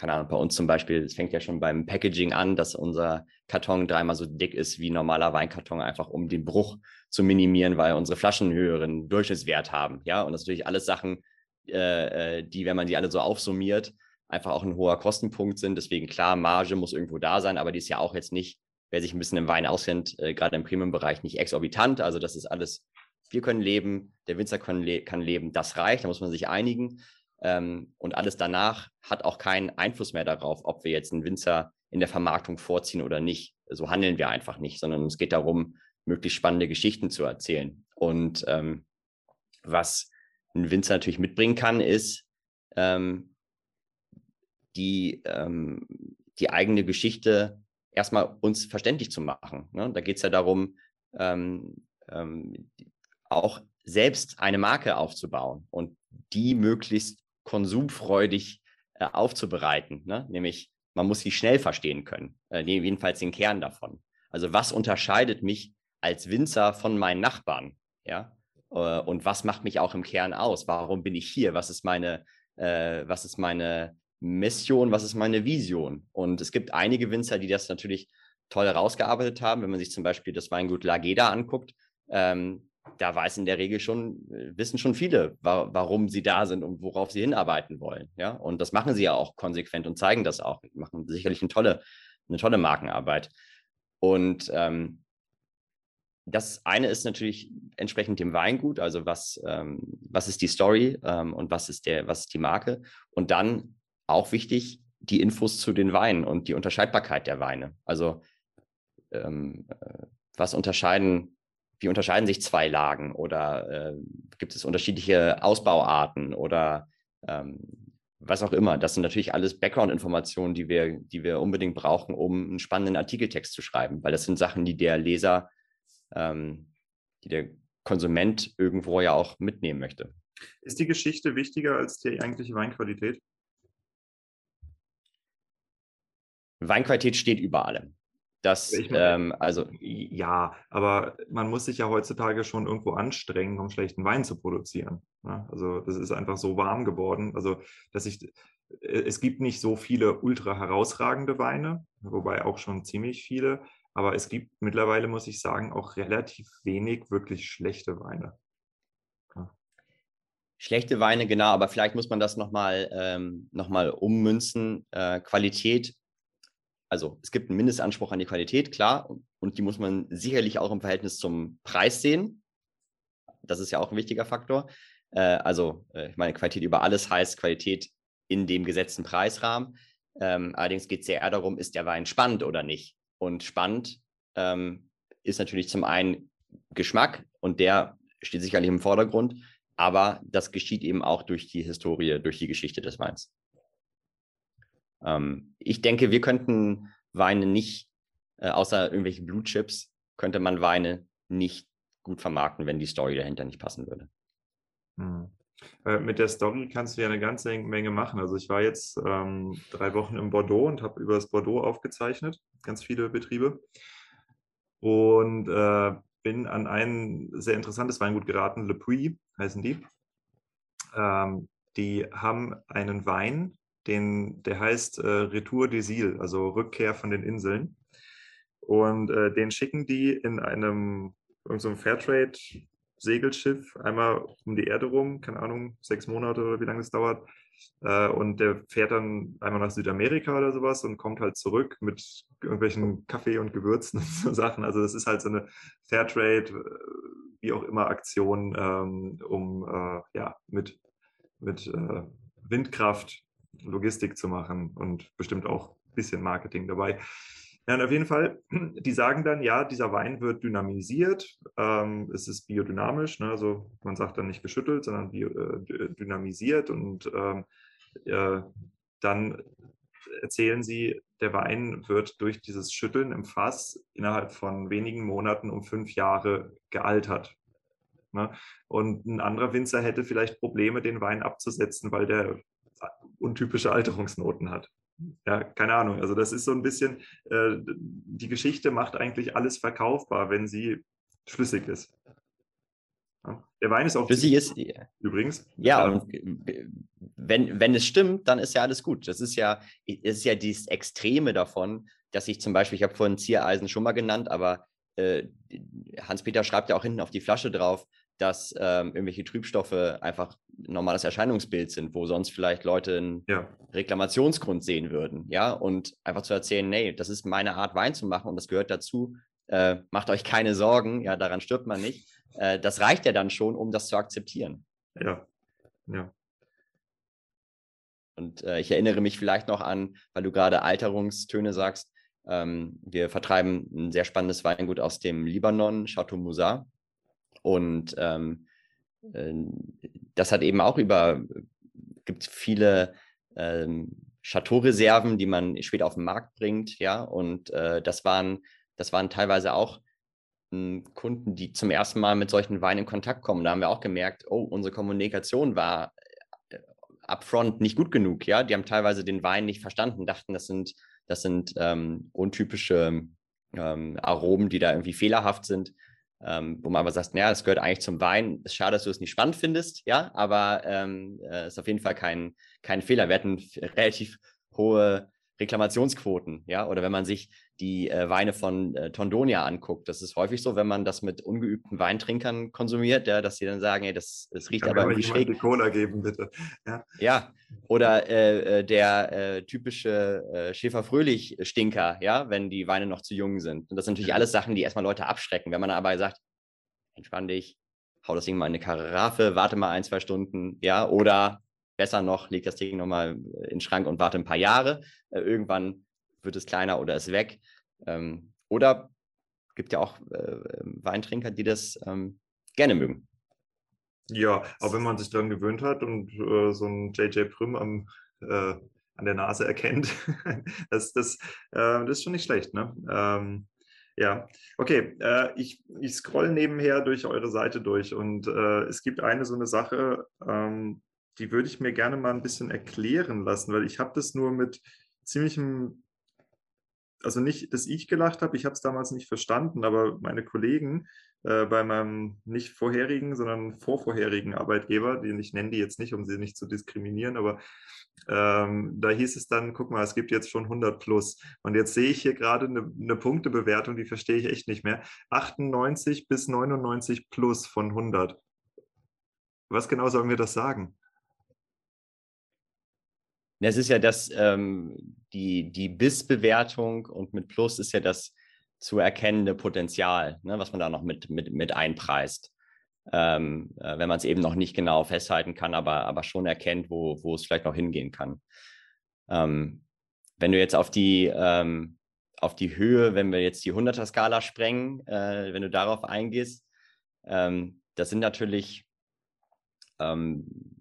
keine Ahnung, bei uns zum Beispiel, es fängt ja schon beim Packaging an, dass unser Karton dreimal so dick ist wie ein normaler Weinkarton, einfach um den Bruch zu minimieren, weil unsere Flaschen einen höheren Durchschnittswert haben. Ja, und das sind natürlich alles Sachen, äh, äh, die, wenn man die alle so aufsummiert, einfach auch ein hoher Kostenpunkt sind. Deswegen klar, Marge muss irgendwo da sein, aber die ist ja auch jetzt nicht, wer sich ein bisschen im Wein auskennt, äh, gerade im Premium-Bereich, nicht exorbitant. Also das ist alles, wir können leben, der Winzer kann, le kann leben, das reicht, da muss man sich einigen. Ähm, und alles danach hat auch keinen Einfluss mehr darauf, ob wir jetzt einen Winzer in der Vermarktung vorziehen oder nicht. So handeln wir einfach nicht, sondern es geht darum, möglichst spannende Geschichten zu erzählen. Und ähm, was ein Winzer natürlich mitbringen kann, ist ähm, die, ähm, die eigene Geschichte erstmal uns verständlich zu machen. Ne? Da geht es ja darum, ähm, ähm, auch selbst eine Marke aufzubauen und die möglichst konsumfreudig äh, aufzubereiten. Ne? Nämlich, man muss sie schnell verstehen können, äh, jedenfalls den Kern davon. Also was unterscheidet mich als Winzer von meinen Nachbarn? Ja? Äh, und was macht mich auch im Kern aus? Warum bin ich hier? Was ist meine, äh, was ist meine Mission? Was ist meine Vision? Und es gibt einige Winzer, die das natürlich toll herausgearbeitet haben. Wenn man sich zum Beispiel das Weingut Lageda anguckt, ähm, da weiß in der Regel schon, äh, wissen schon viele, wa warum sie da sind und worauf sie hinarbeiten wollen. Ja, und das machen sie ja auch konsequent und zeigen das auch. Machen sicherlich eine tolle, eine tolle Markenarbeit. Und ähm, das eine ist natürlich entsprechend dem Weingut, also was, ähm, was ist die Story ähm, und was ist, der, was ist die Marke. Und dann auch wichtig, die Infos zu den Weinen und die Unterscheidbarkeit der Weine. Also ähm, äh, was unterscheiden wie unterscheiden sich zwei Lagen oder äh, gibt es unterschiedliche Ausbauarten oder ähm, was auch immer. Das sind natürlich alles Background-Informationen, die wir, die wir unbedingt brauchen, um einen spannenden Artikeltext zu schreiben, weil das sind Sachen, die der Leser, ähm, die der Konsument irgendwo ja auch mitnehmen möchte. Ist die Geschichte wichtiger als die eigentliche Weinqualität? Weinqualität steht über allem. Das, ähm, also. Ja, aber man muss sich ja heutzutage schon irgendwo anstrengen, um schlechten Wein zu produzieren. Ne? Also, das ist einfach so warm geworden. Also, dass ich, äh, es gibt nicht so viele ultra herausragende Weine, wobei auch schon ziemlich viele. Aber es gibt mittlerweile, muss ich sagen, auch relativ wenig wirklich schlechte Weine. Ja. Schlechte Weine, genau, aber vielleicht muss man das nochmal ähm, noch ummünzen. Äh, Qualität also es gibt einen Mindestanspruch an die Qualität, klar, und die muss man sicherlich auch im Verhältnis zum Preis sehen. Das ist ja auch ein wichtiger Faktor. Äh, also, äh, ich meine, Qualität über alles heißt Qualität in dem gesetzten Preisrahmen. Ähm, allerdings geht es ja eher darum, ist der Wein spannend oder nicht. Und spannend ähm, ist natürlich zum einen Geschmack und der steht sicherlich im Vordergrund, aber das geschieht eben auch durch die Historie, durch die Geschichte des Weins. Ähm, ich denke, wir könnten Weine nicht, äh, außer irgendwelche Blue Chips, könnte man Weine nicht gut vermarkten, wenn die Story dahinter nicht passen würde. Hm. Äh, mit der Story kannst du ja eine ganze Menge machen. Also ich war jetzt ähm, drei Wochen in Bordeaux und habe über das Bordeaux aufgezeichnet, ganz viele Betriebe. Und äh, bin an ein sehr interessantes Weingut geraten, Le Puy heißen die. Ähm, die haben einen Wein, den, der heißt äh, Retour des Îles, also Rückkehr von den Inseln. Und äh, den schicken die in einem so Fairtrade Segelschiff einmal um die Erde rum, keine Ahnung, sechs Monate oder wie lange es dauert. Äh, und der fährt dann einmal nach Südamerika oder sowas und kommt halt zurück mit irgendwelchen Kaffee und Gewürzen und so Sachen. Also das ist halt so eine Fairtrade, äh, wie auch immer, Aktion, ähm, um äh, ja mit, mit äh, Windkraft Logistik zu machen und bestimmt auch ein bisschen Marketing dabei. Ja, und auf jeden Fall, die sagen dann, ja, dieser Wein wird dynamisiert, ähm, es ist biodynamisch, ne? also man sagt dann nicht geschüttelt, sondern bio, äh, dynamisiert und ähm, äh, dann erzählen sie, der Wein wird durch dieses Schütteln im Fass innerhalb von wenigen Monaten um fünf Jahre gealtert. Ne? Und ein anderer Winzer hätte vielleicht Probleme, den Wein abzusetzen, weil der untypische Alterungsnoten hat ja, keine Ahnung. Also das ist so ein bisschen, äh, die Geschichte macht eigentlich alles verkaufbar, wenn sie schlüssig ist. Ja. Der Wein ist auch schlüssig ist übrigens. Ja, und äh, wenn, wenn es stimmt, dann ist ja alles gut. Das ist ja, ist ja dieses Extreme davon, dass ich zum Beispiel, ich habe vorhin Ziereisen schon mal genannt, aber äh, Hans-Peter schreibt ja auch hinten auf die Flasche drauf, dass ähm, irgendwelche Trübstoffe einfach normales Erscheinungsbild sind, wo sonst vielleicht Leute einen ja. Reklamationsgrund sehen würden, ja, und einfach zu erzählen, nee, das ist meine Art Wein zu machen und das gehört dazu, äh, macht euch keine Sorgen, ja, daran stirbt man nicht. Äh, das reicht ja dann schon, um das zu akzeptieren. Ja, ja. Und äh, ich erinnere mich vielleicht noch an, weil du gerade Alterungstöne sagst, ähm, wir vertreiben ein sehr spannendes Weingut aus dem Libanon, Chateau Moussa. Und ähm, äh, das hat eben auch über, gibt viele ähm, Chateau-Reserven, die man später auf den Markt bringt, ja, und äh, das waren, das waren teilweise auch äh, Kunden, die zum ersten Mal mit solchen Weinen in Kontakt kommen. Da haben wir auch gemerkt, oh, unsere Kommunikation war äh, upfront nicht gut genug, ja, die haben teilweise den Wein nicht verstanden, dachten, das sind, das sind ähm, untypische ähm, Aromen, die da irgendwie fehlerhaft sind ähm, wo man aber sagt, naja, das gehört eigentlich zum Wein. Es ist schade, dass du es nicht spannend findest, ja, aber ähm, äh, ist auf jeden Fall kein, kein Fehler. Wir hatten relativ hohe Reklamationsquoten, ja, oder wenn man sich die äh, Weine von äh, Tondonia anguckt, das ist häufig so, wenn man das mit ungeübten Weintrinkern konsumiert, ja, dass sie dann sagen, ey, das, das riecht aber irgendwie schräg. Die Cola geben, bitte. Ja, ja. oder äh, äh der äh, typische äh, Schäfer-Fröhlich-Stinker, ja, wenn die Weine noch zu jung sind. Und das sind natürlich ja. alles Sachen, die erstmal Leute abschrecken. Wenn man aber sagt, entspann dich, hau das Ding mal in eine Karaffe, warte mal ein, zwei Stunden, ja, oder Besser noch, leg das Ding nochmal in den Schrank und warte ein paar Jahre. Irgendwann wird es kleiner oder ist weg. Ähm, oder gibt ja auch äh, Weintrinker, die das ähm, gerne mögen. Ja, auch wenn man sich daran gewöhnt hat und äh, so ein JJ Prüm am, äh, an der Nase erkennt, das, das, äh, das ist schon nicht schlecht. Ne? Ähm, ja, okay. Äh, ich, ich scroll nebenher durch eure Seite durch und äh, es gibt eine so eine Sache, ähm, die würde ich mir gerne mal ein bisschen erklären lassen, weil ich habe das nur mit ziemlichem, also nicht, dass ich gelacht habe, ich habe es damals nicht verstanden, aber meine Kollegen äh, bei meinem nicht vorherigen, sondern vorvorherigen Arbeitgeber, den ich nenne die jetzt nicht, um sie nicht zu diskriminieren, aber ähm, da hieß es dann, guck mal, es gibt jetzt schon 100 plus. Und jetzt sehe ich hier gerade eine, eine Punktebewertung, die verstehe ich echt nicht mehr. 98 bis 99 plus von 100. Was genau sollen wir das sagen? Es ist ja das, ähm, die, die BIS-Bewertung und mit Plus ist ja das zu erkennende Potenzial, ne, was man da noch mit, mit, mit einpreist. Ähm, äh, wenn man es eben noch nicht genau festhalten kann, aber, aber schon erkennt, wo, wo es vielleicht noch hingehen kann. Ähm, wenn du jetzt auf die, ähm, auf die Höhe, wenn wir jetzt die 100er-Skala sprengen, äh, wenn du darauf eingehst, ähm, das sind natürlich ähm,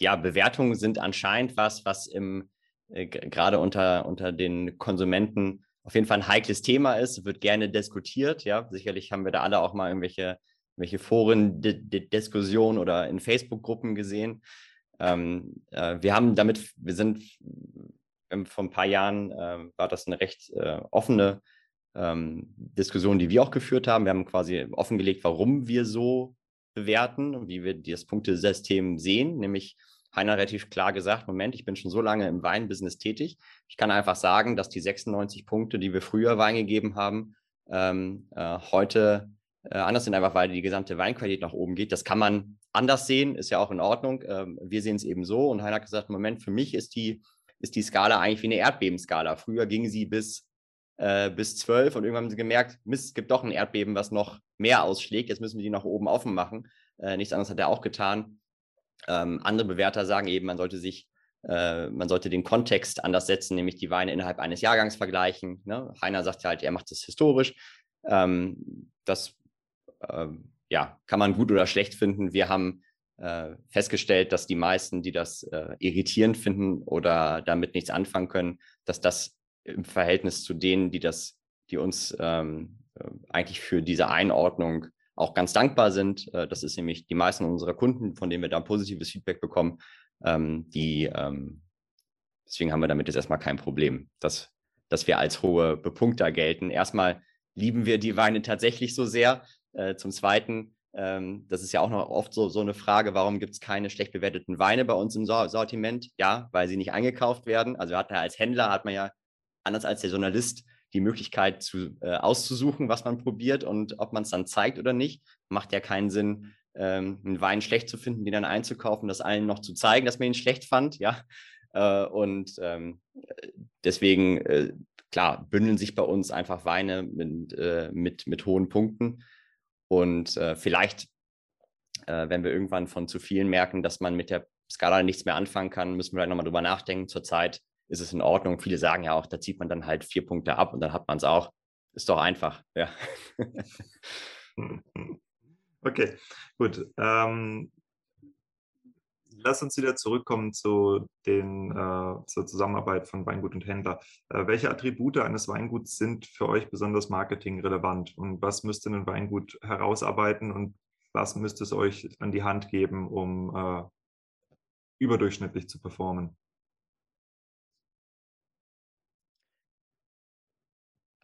ja, Bewertungen sind anscheinend was, was im äh, gerade unter, unter den Konsumenten auf jeden Fall ein heikles Thema ist, wird gerne diskutiert. Ja, sicherlich haben wir da alle auch mal irgendwelche, irgendwelche Foren, Diskussionen oder in Facebook-Gruppen gesehen. Ähm, äh, wir haben damit, wir sind vor ein paar Jahren äh, war das eine recht äh, offene ähm, Diskussion, die wir auch geführt haben. Wir haben quasi offengelegt, warum wir so bewerten wie wir das Punktesystem sehen, nämlich Heiner relativ klar gesagt, Moment, ich bin schon so lange im Weinbusiness tätig. Ich kann einfach sagen, dass die 96 Punkte, die wir früher Wein gegeben haben, ähm, äh, heute äh, anders sind, einfach weil die gesamte Weinqualität nach oben geht. Das kann man anders sehen, ist ja auch in Ordnung. Ähm, wir sehen es eben so und Heiner hat gesagt, Moment, für mich ist die, ist die Skala eigentlich wie eine Erdbebenskala. Früher ging sie bis, äh, bis 12 und irgendwann haben sie gemerkt, Mist, es gibt doch ein Erdbeben, was noch mehr ausschlägt. Jetzt müssen wir die nach oben offen machen. Äh, nichts anderes hat er auch getan. Ähm, andere Bewerter sagen eben, man sollte sich äh, man sollte den Kontext anders setzen, nämlich die Weine innerhalb eines Jahrgangs vergleichen. Ne? Heiner sagt halt, er macht das historisch. Ähm, das ähm, ja, kann man gut oder schlecht finden. Wir haben äh, festgestellt, dass die meisten, die das äh, irritierend finden oder damit nichts anfangen können, dass das im Verhältnis zu denen, die das, die uns ähm, äh, eigentlich für diese Einordnung auch ganz dankbar sind. Äh, das ist nämlich die meisten unserer Kunden, von denen wir da positives Feedback bekommen, ähm, die, ähm, deswegen haben wir damit jetzt erstmal kein Problem, dass, dass wir als hohe Bepunkter gelten. Erstmal lieben wir die Weine tatsächlich so sehr. Äh, zum Zweiten, ähm, das ist ja auch noch oft so, so eine Frage, warum gibt es keine schlecht bewerteten Weine bei uns im Sortiment? Ja, weil sie nicht eingekauft werden. Also hat als Händler hat man ja anders als der Journalist die Möglichkeit zu, äh, auszusuchen, was man probiert und ob man es dann zeigt oder nicht. Macht ja keinen Sinn, ähm, einen Wein schlecht zu finden, den dann einzukaufen, das allen noch zu zeigen, dass man ihn schlecht fand, ja. Äh, und ähm, deswegen, äh, klar, bündeln sich bei uns einfach Weine mit, äh, mit, mit hohen Punkten. Und äh, vielleicht, äh, wenn wir irgendwann von zu vielen merken, dass man mit der Skala nichts mehr anfangen kann, müssen wir nochmal drüber nachdenken. Zurzeit ist es in Ordnung. Viele sagen ja auch, da zieht man dann halt vier Punkte ab und dann hat man es auch. Ist doch einfach, ja. Okay, gut. Ähm, lass uns wieder zurückkommen zu den, äh, zur Zusammenarbeit von Weingut und Händler. Äh, welche Attribute eines Weinguts sind für euch besonders marketingrelevant und was müsste ein Weingut herausarbeiten und was müsste es euch an die Hand geben, um äh, überdurchschnittlich zu performen?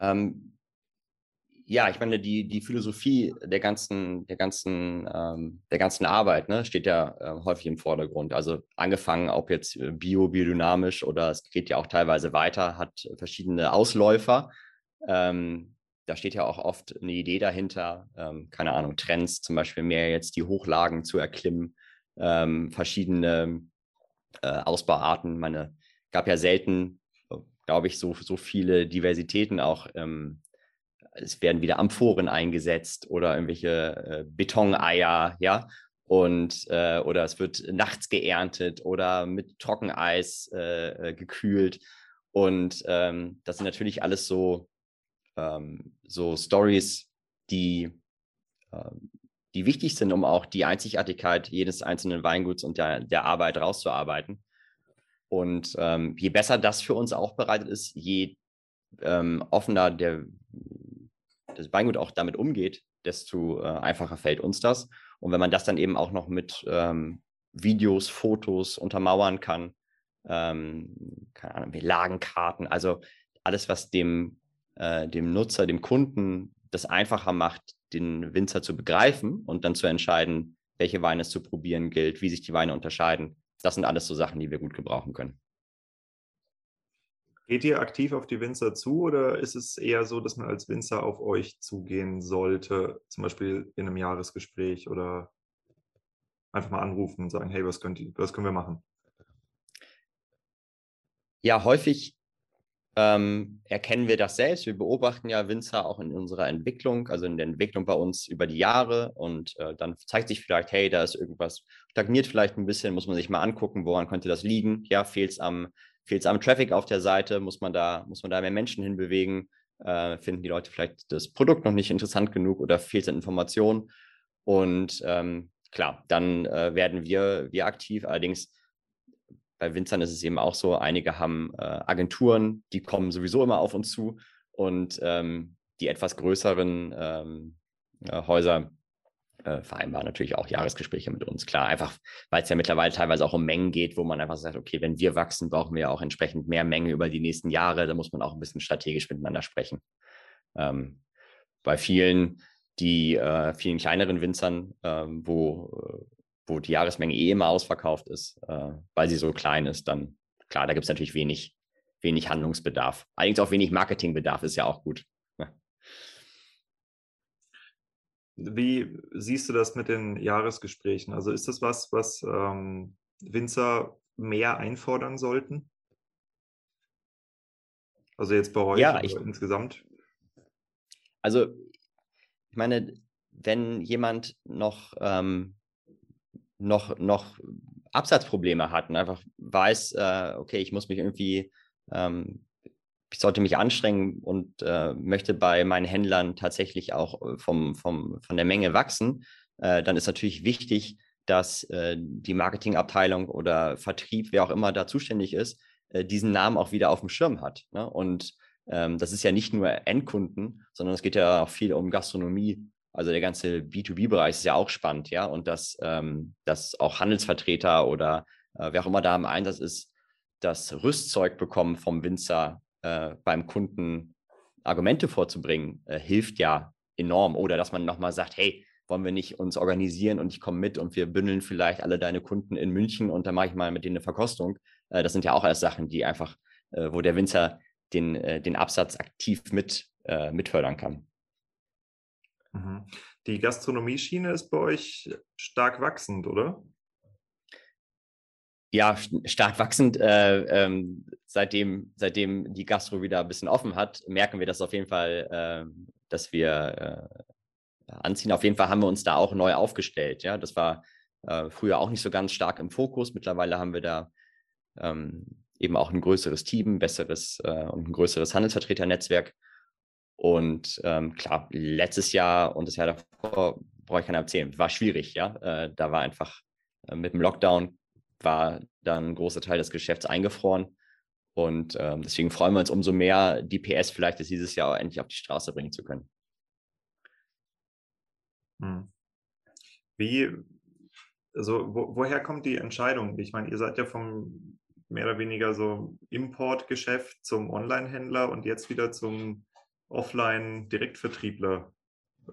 Ähm, ja, ich meine, die, die Philosophie der ganzen, der ganzen, ähm, der ganzen Arbeit ne, steht ja äh, häufig im Vordergrund. Also angefangen, ob jetzt äh, bio, biodynamisch oder es geht ja auch teilweise weiter, hat verschiedene Ausläufer. Ähm, da steht ja auch oft eine Idee dahinter, ähm, keine Ahnung, Trends, zum Beispiel mehr jetzt die Hochlagen zu erklimmen, ähm, verschiedene äh, Ausbauarten. Meine, gab ja selten, glaube ich, so, so viele Diversitäten auch ähm, es werden wieder Amphoren eingesetzt oder irgendwelche äh, Betoneier, ja, und äh, oder es wird nachts geerntet oder mit Trockeneis äh, äh gekühlt. Und ähm, das sind natürlich alles so, ähm, so Stories, die, ähm, die wichtig sind, um auch die Einzigartigkeit jedes einzelnen Weinguts und der, der Arbeit rauszuarbeiten. Und ähm, je besser das für uns aufbereitet ist, je ähm, offener der das Weingut auch damit umgeht, desto äh, einfacher fällt uns das. Und wenn man das dann eben auch noch mit ähm, Videos, Fotos untermauern kann, ähm, keine Ahnung, Lagenkarten, also alles, was dem, äh, dem Nutzer, dem Kunden das einfacher macht, den Winzer zu begreifen und dann zu entscheiden, welche Weine es zu probieren gilt, wie sich die Weine unterscheiden. Das sind alles so Sachen, die wir gut gebrauchen können. Geht ihr aktiv auf die Winzer zu oder ist es eher so, dass man als Winzer auf euch zugehen sollte, zum Beispiel in einem Jahresgespräch oder einfach mal anrufen und sagen, hey, was, könnt ihr, was können wir machen? Ja, häufig ähm, erkennen wir das selbst. Wir beobachten ja Winzer auch in unserer Entwicklung, also in der Entwicklung bei uns über die Jahre. Und äh, dann zeigt sich vielleicht, hey, da ist irgendwas, stagniert vielleicht ein bisschen, muss man sich mal angucken, woran könnte das liegen? Ja, fehlt es am fehlt es am Traffic auf der Seite, muss man da, muss man da mehr Menschen hinbewegen, äh, finden die Leute vielleicht das Produkt noch nicht interessant genug oder fehlt es an Informationen. Und ähm, klar, dann äh, werden wir, wir aktiv. Allerdings bei Winzern ist es eben auch so, einige haben äh, Agenturen, die kommen sowieso immer auf uns zu und ähm, die etwas größeren ähm, äh, Häuser äh, vereinbaren natürlich auch Jahresgespräche mit uns. Klar, einfach, weil es ja mittlerweile teilweise auch um Mengen geht, wo man einfach sagt, okay, wenn wir wachsen, brauchen wir auch entsprechend mehr Menge über die nächsten Jahre. Da muss man auch ein bisschen strategisch miteinander sprechen. Ähm, bei vielen, die äh, vielen kleineren Winzern, ähm, wo, wo die Jahresmenge eh immer ausverkauft ist, äh, weil sie so klein ist, dann klar, da gibt es natürlich wenig, wenig Handlungsbedarf. Allerdings auch wenig Marketingbedarf ist ja auch gut. Wie siehst du das mit den Jahresgesprächen? Also ist das was, was ähm, Winzer mehr einfordern sollten? Also jetzt bei euch ja, ich, insgesamt? Also, ich meine, wenn jemand noch, ähm, noch, noch Absatzprobleme hat und einfach weiß, äh, okay, ich muss mich irgendwie, ähm, ich sollte mich anstrengen und äh, möchte bei meinen Händlern tatsächlich auch äh, vom, vom, von der Menge wachsen, äh, dann ist natürlich wichtig, dass äh, die Marketingabteilung oder Vertrieb, wer auch immer da zuständig ist, äh, diesen Namen auch wieder auf dem Schirm hat. Ne? Und ähm, das ist ja nicht nur Endkunden, sondern es geht ja auch viel um Gastronomie. Also der ganze B2B-Bereich ist ja auch spannend, ja. Und dass, ähm, dass auch Handelsvertreter oder äh, wer auch immer da im Einsatz ist, das Rüstzeug bekommen vom Winzer äh, beim Kunden Argumente vorzubringen, äh, hilft ja enorm. Oder dass man nochmal sagt, hey, wollen wir nicht uns organisieren und ich komme mit und wir bündeln vielleicht alle deine Kunden in München und dann mache ich mal mit denen eine Verkostung. Äh, das sind ja auch alles Sachen, die einfach, äh, wo der Winzer den, äh, den Absatz aktiv mit, mitfördern kann. Mhm. Die Gastronomieschiene ist bei euch stark wachsend, oder? Ja, stark wachsend. Äh, ähm, seitdem, seitdem die Gastro wieder ein bisschen offen hat, merken wir das auf jeden Fall, äh, dass wir äh, anziehen. Auf jeden Fall haben wir uns da auch neu aufgestellt. Ja, das war äh, früher auch nicht so ganz stark im Fokus. Mittlerweile haben wir da ähm, eben auch ein größeres Team, besseres äh, und ein größeres Handelsvertreternetzwerk. Und ähm, klar, letztes Jahr und das Jahr davor brauche ich keine erzählen, war schwierig, ja. Äh, da war einfach äh, mit dem Lockdown war dann ein großer Teil des Geschäfts eingefroren. Und ähm, deswegen freuen wir uns umso mehr, die PS vielleicht dieses Jahr endlich auf die Straße bringen zu können. Hm. Wie, also wo, woher kommt die Entscheidung? Ich meine, ihr seid ja vom mehr oder weniger so Importgeschäft zum Online-Händler und jetzt wieder zum Offline-Direktvertriebler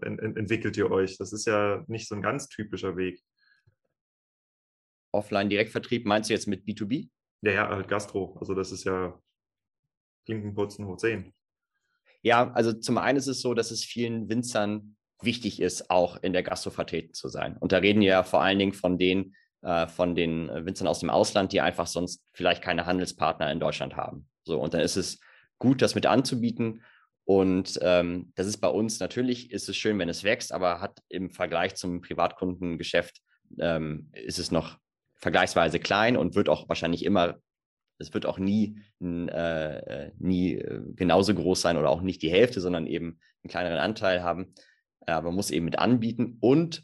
ent entwickelt ihr euch. Das ist ja nicht so ein ganz typischer Weg. Offline-Direktvertrieb meinst du jetzt mit B2B? Ja, ja, halt Gastro. Also das ist ja Klinkenputzen hoch 10. Ja, also zum einen ist es so, dass es vielen Winzern wichtig ist, auch in der Gastro vertreten zu sein. Und da reden wir ja vor allen Dingen von denen, äh, von den Winzern aus dem Ausland, die einfach sonst vielleicht keine Handelspartner in Deutschland haben. So, und dann ist es gut, das mit anzubieten. Und ähm, das ist bei uns natürlich, ist es schön, wenn es wächst, aber hat im Vergleich zum Privatkundengeschäft, ähm, ist es noch vergleichsweise klein und wird auch wahrscheinlich immer, es wird auch nie, äh, äh, nie äh, genauso groß sein oder auch nicht die Hälfte, sondern eben einen kleineren Anteil haben. Aber man muss eben mit anbieten und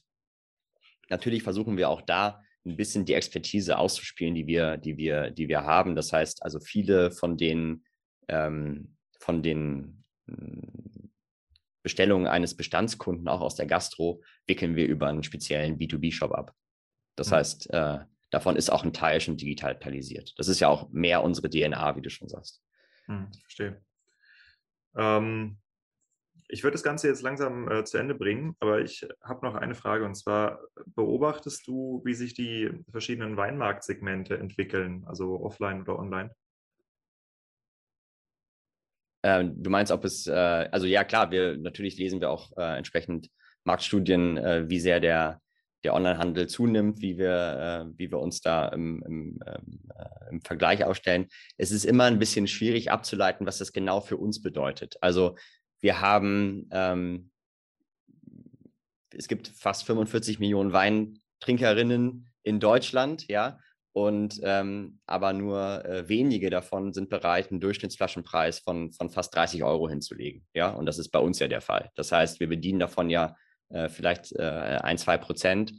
natürlich versuchen wir auch da ein bisschen die Expertise auszuspielen, die wir, die wir, die wir haben. Das heißt, also viele von den, ähm, von den Bestellungen eines Bestandskunden, auch aus der Gastro, wickeln wir über einen speziellen B2B-Shop ab. Das mhm. heißt, äh, davon ist auch ein Teil schon digitalisiert. Das ist ja auch mehr unsere DNA, wie du schon sagst. Mhm, verstehe. Ähm, ich würde das Ganze jetzt langsam äh, zu Ende bringen, aber ich habe noch eine Frage und zwar beobachtest du, wie sich die verschiedenen Weinmarktsegmente entwickeln, also offline oder online? Ähm, du meinst, ob es, äh, also ja klar, wir natürlich lesen wir auch äh, entsprechend Marktstudien, äh, wie sehr der, der Onlinehandel zunimmt, wie wir, wie wir uns da im, im, ähm, äh, im Vergleich aufstellen. Es ist immer ein bisschen schwierig abzuleiten, was das genau für uns bedeutet. Also wir haben, ähm, es gibt fast 45 Millionen Weintrinkerinnen in Deutschland, ja, und ähm, aber nur äh, wenige davon sind bereit, einen Durchschnittsflaschenpreis von, von fast 30 Euro hinzulegen. Ja, und das ist bei uns ja der Fall. Das heißt, wir bedienen davon ja äh, vielleicht äh, ein, zwei Prozent.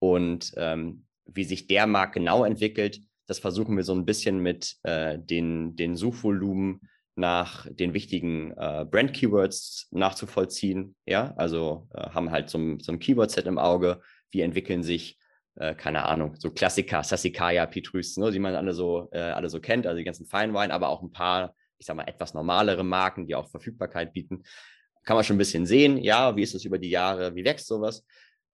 Und ähm, wie sich der Markt genau entwickelt, das versuchen wir so ein bisschen mit äh, den, den Suchvolumen nach den wichtigen äh, Brand-Keywords nachzuvollziehen. Ja, also äh, haben halt so, ein, so ein Keyword-Set im Auge. Wie entwickeln sich, äh, keine Ahnung, so Klassiker, Sassicaia, Petrus, ne, die man alle so, äh, alle so kennt, also die ganzen Feinwein, aber auch ein paar, ich sag mal, etwas normalere Marken, die auch Verfügbarkeit bieten. Kann man schon ein bisschen sehen, ja, wie ist es über die Jahre, wie wächst sowas?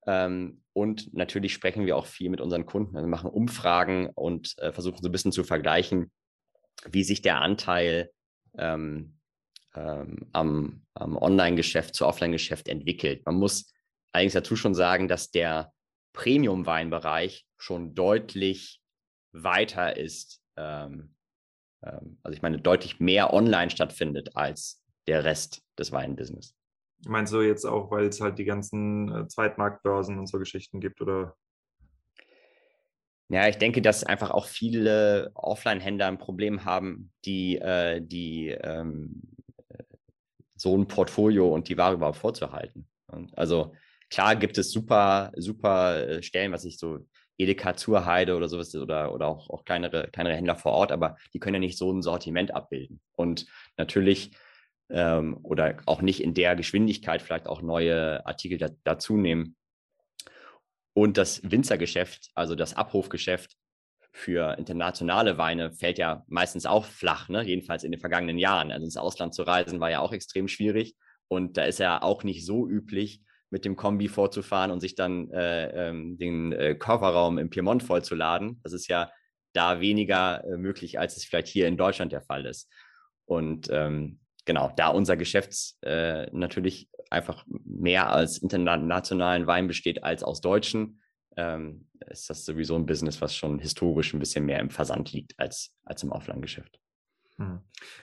Ähm, und natürlich sprechen wir auch viel mit unseren Kunden, also machen Umfragen und äh, versuchen so ein bisschen zu vergleichen, wie sich der Anteil ähm, ähm, am, am Online-Geschäft zu Offline-Geschäft entwickelt. Man muss allerdings dazu schon sagen, dass der Premium-Weinbereich schon deutlich weiter ist. Ähm, ähm, also ich meine, deutlich mehr online stattfindet als der Rest des Weinbusiness. Meinst du jetzt auch, weil es halt die ganzen äh, Zweitmarktbörsen und so Geschichten gibt oder? Ja, ich denke, dass einfach auch viele Offline-Händler ein Problem haben, die, äh, die ähm, so ein Portfolio und die Ware überhaupt vorzuhalten. Und also klar gibt es super, super äh, Stellen, was ich so Edeka Zurheide oder sowas oder, oder auch, auch kleinere, kleinere Händler vor Ort, aber die können ja nicht so ein Sortiment abbilden. Und natürlich ähm, oder auch nicht in der Geschwindigkeit vielleicht auch neue Artikel da, dazu nehmen. Und das Winzergeschäft, also das Abrufgeschäft für internationale Weine, fällt ja meistens auch flach, ne? jedenfalls in den vergangenen Jahren. Also ins Ausland zu reisen war ja auch extrem schwierig. Und da ist ja auch nicht so üblich, mit dem Kombi vorzufahren und sich dann äh, ähm, den äh, Kofferraum im Piemont vollzuladen. Das ist ja da weniger äh, möglich, als es vielleicht hier in Deutschland der Fall ist. Und ähm, genau, da unser Geschäft äh, natürlich einfach mehr als internationalen Wein besteht als aus deutschen, ähm, ist das sowieso ein Business, was schon historisch ein bisschen mehr im Versand liegt als, als im Offline-Geschäft. Hm.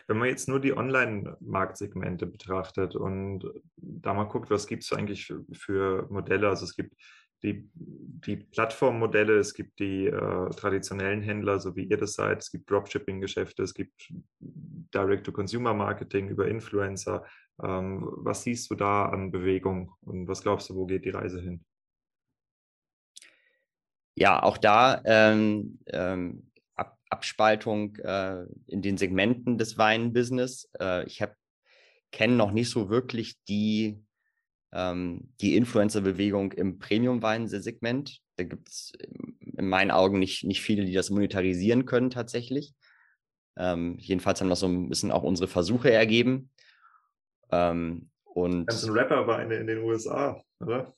Wenn man jetzt nur die Online-Marktsegmente betrachtet und da mal guckt, was gibt es eigentlich für, Modelle? Also es gibt die, die Plattformmodelle, es gibt die äh, traditionellen Händler, so wie ihr das seid, es gibt Dropshipping-Geschäfte, es gibt Direct-to-Consumer-Marketing über Influencer. Ähm, was siehst du da an Bewegung und was glaubst du, wo geht die Reise hin? Ja, auch da ähm, ähm, Abspaltung äh, in den Segmenten des Weinbusiness. Äh, ich kenne noch nicht so wirklich die ähm, die Influencer-Bewegung im Premium-Wein-Segment. Da gibt es in meinen Augen nicht, nicht viele, die das monetarisieren können tatsächlich. Ähm, jedenfalls haben das so ein bisschen auch unsere Versuche ergeben. Ähm, und ein Rapper war in den USA, oder?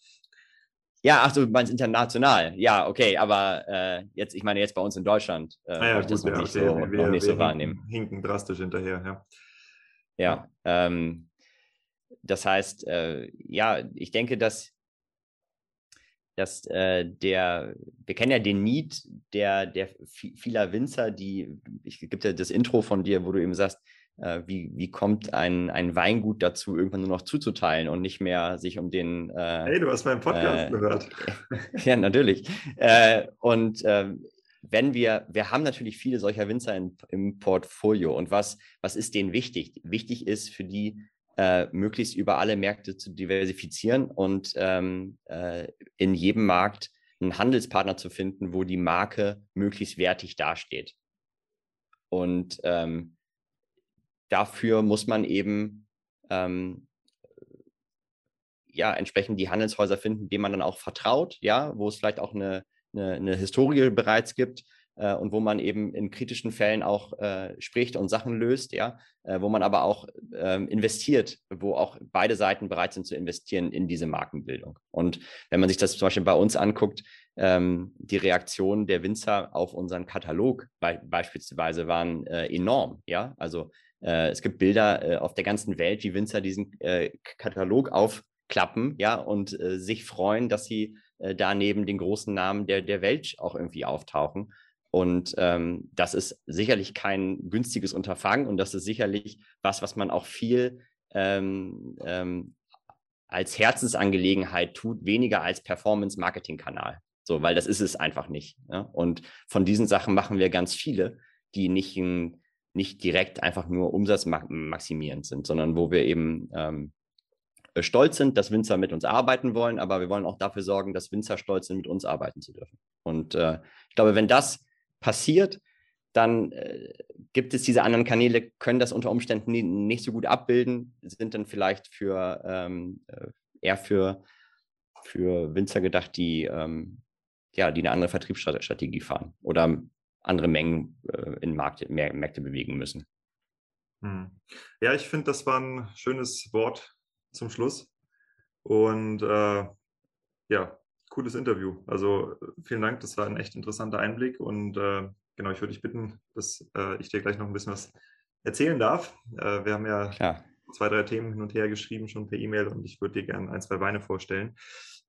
Ja, ach du meinst international. Ja, okay, aber äh, jetzt, ich meine jetzt bei uns in Deutschland, äh, ah ja, ich das noch nicht so, wir, noch nicht so wahrnehmen. Hinken drastisch hinterher, ja. Ja, ähm, das heißt, äh, ja, ich denke, dass, dass äh, der, wir kennen ja den Need der, der vieler Winzer, die, ich gibt ja das Intro von dir, wo du eben sagst, äh, wie, wie kommt ein, ein Weingut dazu, irgendwann nur noch zuzuteilen und nicht mehr sich um den. Äh, hey, du hast meinen Podcast äh, gehört. ja, natürlich. Äh, und ähm, wenn wir, wir haben natürlich viele solcher Winzer in, im Portfolio und was, was ist denen wichtig? Wichtig ist für die äh, möglichst über alle Märkte zu diversifizieren und ähm, äh, in jedem Markt einen Handelspartner zu finden, wo die Marke möglichst wertig dasteht. Und ähm, dafür muss man eben ähm, ja entsprechend die Handelshäuser finden, denen man dann auch vertraut, ja, wo es vielleicht auch eine, eine, eine Historie bereits gibt, äh, und wo man eben in kritischen Fällen auch äh, spricht und Sachen löst, ja, äh, wo man aber auch ähm, investiert, wo auch beide Seiten bereit sind zu investieren in diese Markenbildung. Und wenn man sich das zum Beispiel bei uns anguckt, ähm, die Reaktionen der Winzer auf unseren Katalog be beispielsweise waren äh, enorm, ja, also äh, es gibt Bilder äh, auf der ganzen Welt, wie Winzer diesen Katalog aufklappen, ja, und sich freuen, dass sie da neben den großen Namen der, der Welt auch irgendwie auftauchen. Und ähm, das ist sicherlich kein günstiges Unterfangen und das ist sicherlich was, was man auch viel ähm, ähm, als Herzensangelegenheit tut, weniger als Performance-Marketing-Kanal. So, weil das ist es einfach nicht. Ja? Und von diesen Sachen machen wir ganz viele, die nicht, in, nicht direkt einfach nur umsatzmaximierend sind, sondern wo wir eben ähm, stolz sind, dass Winzer mit uns arbeiten wollen, aber wir wollen auch dafür sorgen, dass Winzer stolz sind, mit uns arbeiten zu dürfen. Und äh, ich glaube, wenn das passiert, dann äh, gibt es diese anderen Kanäle, können das unter Umständen nie, nicht so gut abbilden, sind dann vielleicht für ähm, äh, eher für, für Winzer gedacht, die, ähm, ja, die eine andere Vertriebsstrategie fahren oder andere Mengen äh, in Markt, mehr, Märkte bewegen müssen. Hm. Ja, ich finde, das war ein schönes Wort zum Schluss. Und äh, ja, cooles Interview. Also vielen Dank, das war ein echt interessanter Einblick und äh, genau, ich würde dich bitten, dass äh, ich dir gleich noch ein bisschen was erzählen darf. Äh, wir haben ja Klar. zwei, drei Themen hin und her geschrieben, schon per E-Mail und ich würde dir gerne ein, zwei Weine vorstellen.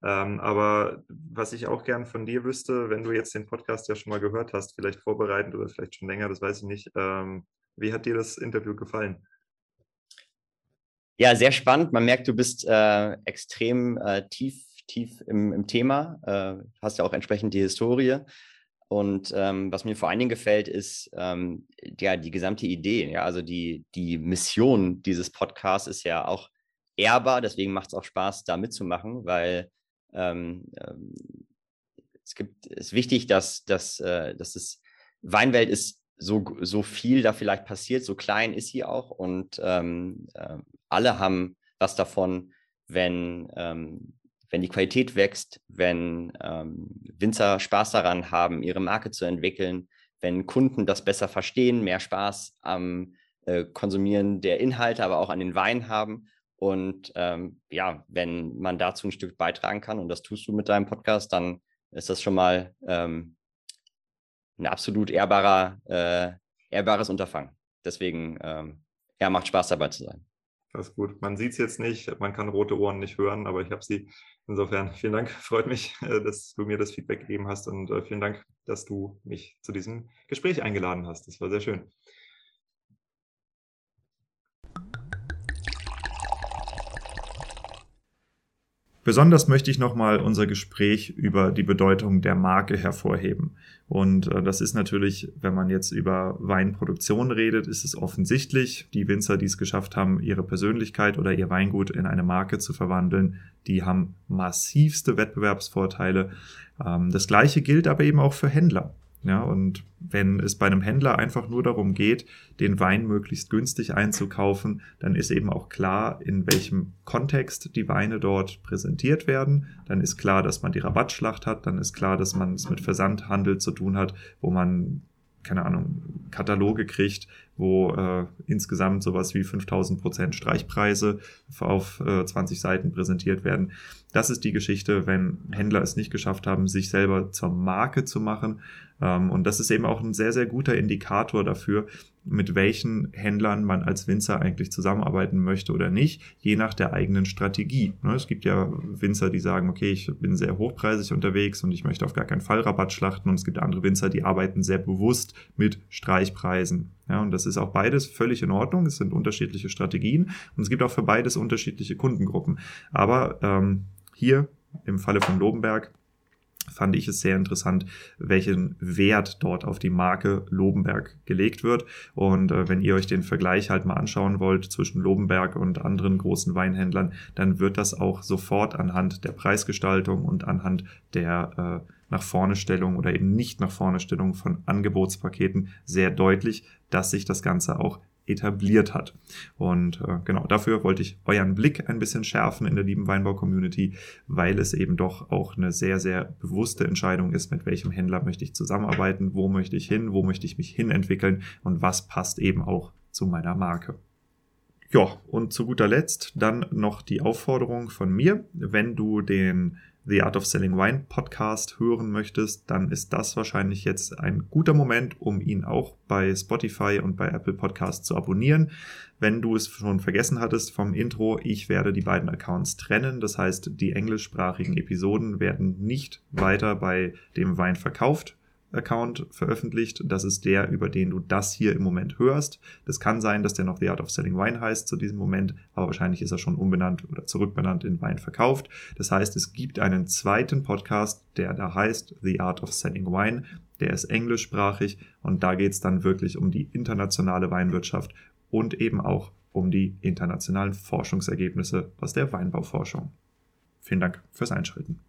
Ähm, aber was ich auch gern von dir wüsste, wenn du jetzt den Podcast ja schon mal gehört hast, vielleicht vorbereitend oder vielleicht schon länger, das weiß ich nicht. Ähm, wie hat dir das Interview gefallen? Ja, sehr spannend. Man merkt, du bist äh, extrem äh, tief, tief im, im Thema, äh, hast ja auch entsprechend die Historie. Und ähm, was mir vor allen Dingen gefällt, ist ähm, ja die gesamte Idee. Ja, also die, die Mission dieses Podcasts ist ja auch ehrbar. Deswegen macht es auch Spaß, da mitzumachen, weil ähm, ähm, es gibt, ist wichtig, dass, dass, äh, dass das Weinwelt ist so, so viel da vielleicht passiert, so klein ist sie auch und ähm, äh, alle haben was davon, wenn, ähm, wenn die Qualität wächst, wenn ähm, Winzer Spaß daran haben, ihre Marke zu entwickeln, wenn Kunden das besser verstehen, mehr Spaß am äh, Konsumieren der Inhalte, aber auch an den Weinen haben und ähm, ja, wenn man dazu ein Stück beitragen kann, und das tust du mit deinem Podcast, dann ist das schon mal ähm, ein absolut ehrbarer, äh, ehrbares Unterfangen. Deswegen, ähm, ja, macht Spaß dabei zu sein. Das ist gut. Man sieht es jetzt nicht, man kann rote Ohren nicht hören, aber ich habe sie. Insofern vielen Dank. Freut mich, äh, dass du mir das Feedback gegeben hast und äh, vielen Dank, dass du mich zu diesem Gespräch eingeladen hast. Das war sehr schön. Besonders möchte ich nochmal unser Gespräch über die Bedeutung der Marke hervorheben. Und äh, das ist natürlich, wenn man jetzt über Weinproduktion redet, ist es offensichtlich. Die Winzer, die es geschafft haben, ihre Persönlichkeit oder ihr Weingut in eine Marke zu verwandeln, die haben massivste Wettbewerbsvorteile. Ähm, das gleiche gilt aber eben auch für Händler. Ja, und wenn es bei einem Händler einfach nur darum geht, den Wein möglichst günstig einzukaufen, dann ist eben auch klar, in welchem Kontext die Weine dort präsentiert werden. Dann ist klar, dass man die Rabattschlacht hat. Dann ist klar, dass man es mit Versandhandel zu tun hat, wo man keine Ahnung, Kataloge kriegt, wo äh, insgesamt sowas wie 5000 Prozent Streichpreise auf äh, 20 Seiten präsentiert werden. Das ist die Geschichte, wenn Händler es nicht geschafft haben, sich selber zur Marke zu machen. Ähm, und das ist eben auch ein sehr, sehr guter Indikator dafür, mit welchen Händlern man als Winzer eigentlich zusammenarbeiten möchte oder nicht, je nach der eigenen Strategie. Ne, es gibt ja Winzer, die sagen, okay, ich bin sehr hochpreisig unterwegs und ich möchte auf gar keinen Fall Rabatt schlachten. Und es gibt andere Winzer, die arbeiten sehr bewusst mit Streichpreisen. Ja, und das ist auch beides völlig in Ordnung. Es sind unterschiedliche Strategien und es gibt auch für beides unterschiedliche Kundengruppen. Aber ähm, hier im Falle von Lobenberg fand ich es sehr interessant, welchen Wert dort auf die Marke Lobenberg gelegt wird. Und äh, wenn ihr euch den Vergleich halt mal anschauen wollt zwischen Lobenberg und anderen großen Weinhändlern, dann wird das auch sofort anhand der Preisgestaltung und anhand der äh, nach vorne Stellung oder eben nicht nach vorne Stellung von Angebotspaketen sehr deutlich, dass sich das Ganze auch etabliert hat. Und äh, genau dafür wollte ich euren Blick ein bisschen schärfen in der lieben Weinbau-Community, weil es eben doch auch eine sehr, sehr bewusste Entscheidung ist, mit welchem Händler möchte ich zusammenarbeiten, wo möchte ich hin, wo möchte ich mich hinentwickeln und was passt eben auch zu meiner Marke. Ja, und zu guter Letzt dann noch die Aufforderung von mir, wenn du den The Art of Selling Wine Podcast hören möchtest, dann ist das wahrscheinlich jetzt ein guter Moment, um ihn auch bei Spotify und bei Apple Podcasts zu abonnieren. Wenn du es schon vergessen hattest vom Intro, ich werde die beiden Accounts trennen. Das heißt, die englischsprachigen Episoden werden nicht weiter bei dem Wein verkauft, Account veröffentlicht. Das ist der, über den du das hier im Moment hörst. Das kann sein, dass der noch The Art of Selling Wine heißt zu diesem Moment, aber wahrscheinlich ist er schon umbenannt oder zurückbenannt in Wein verkauft. Das heißt, es gibt einen zweiten Podcast, der da heißt The Art of Selling Wine. Der ist englischsprachig und da geht es dann wirklich um die internationale Weinwirtschaft und eben auch um die internationalen Forschungsergebnisse aus der Weinbauforschung. Vielen Dank fürs Einschalten.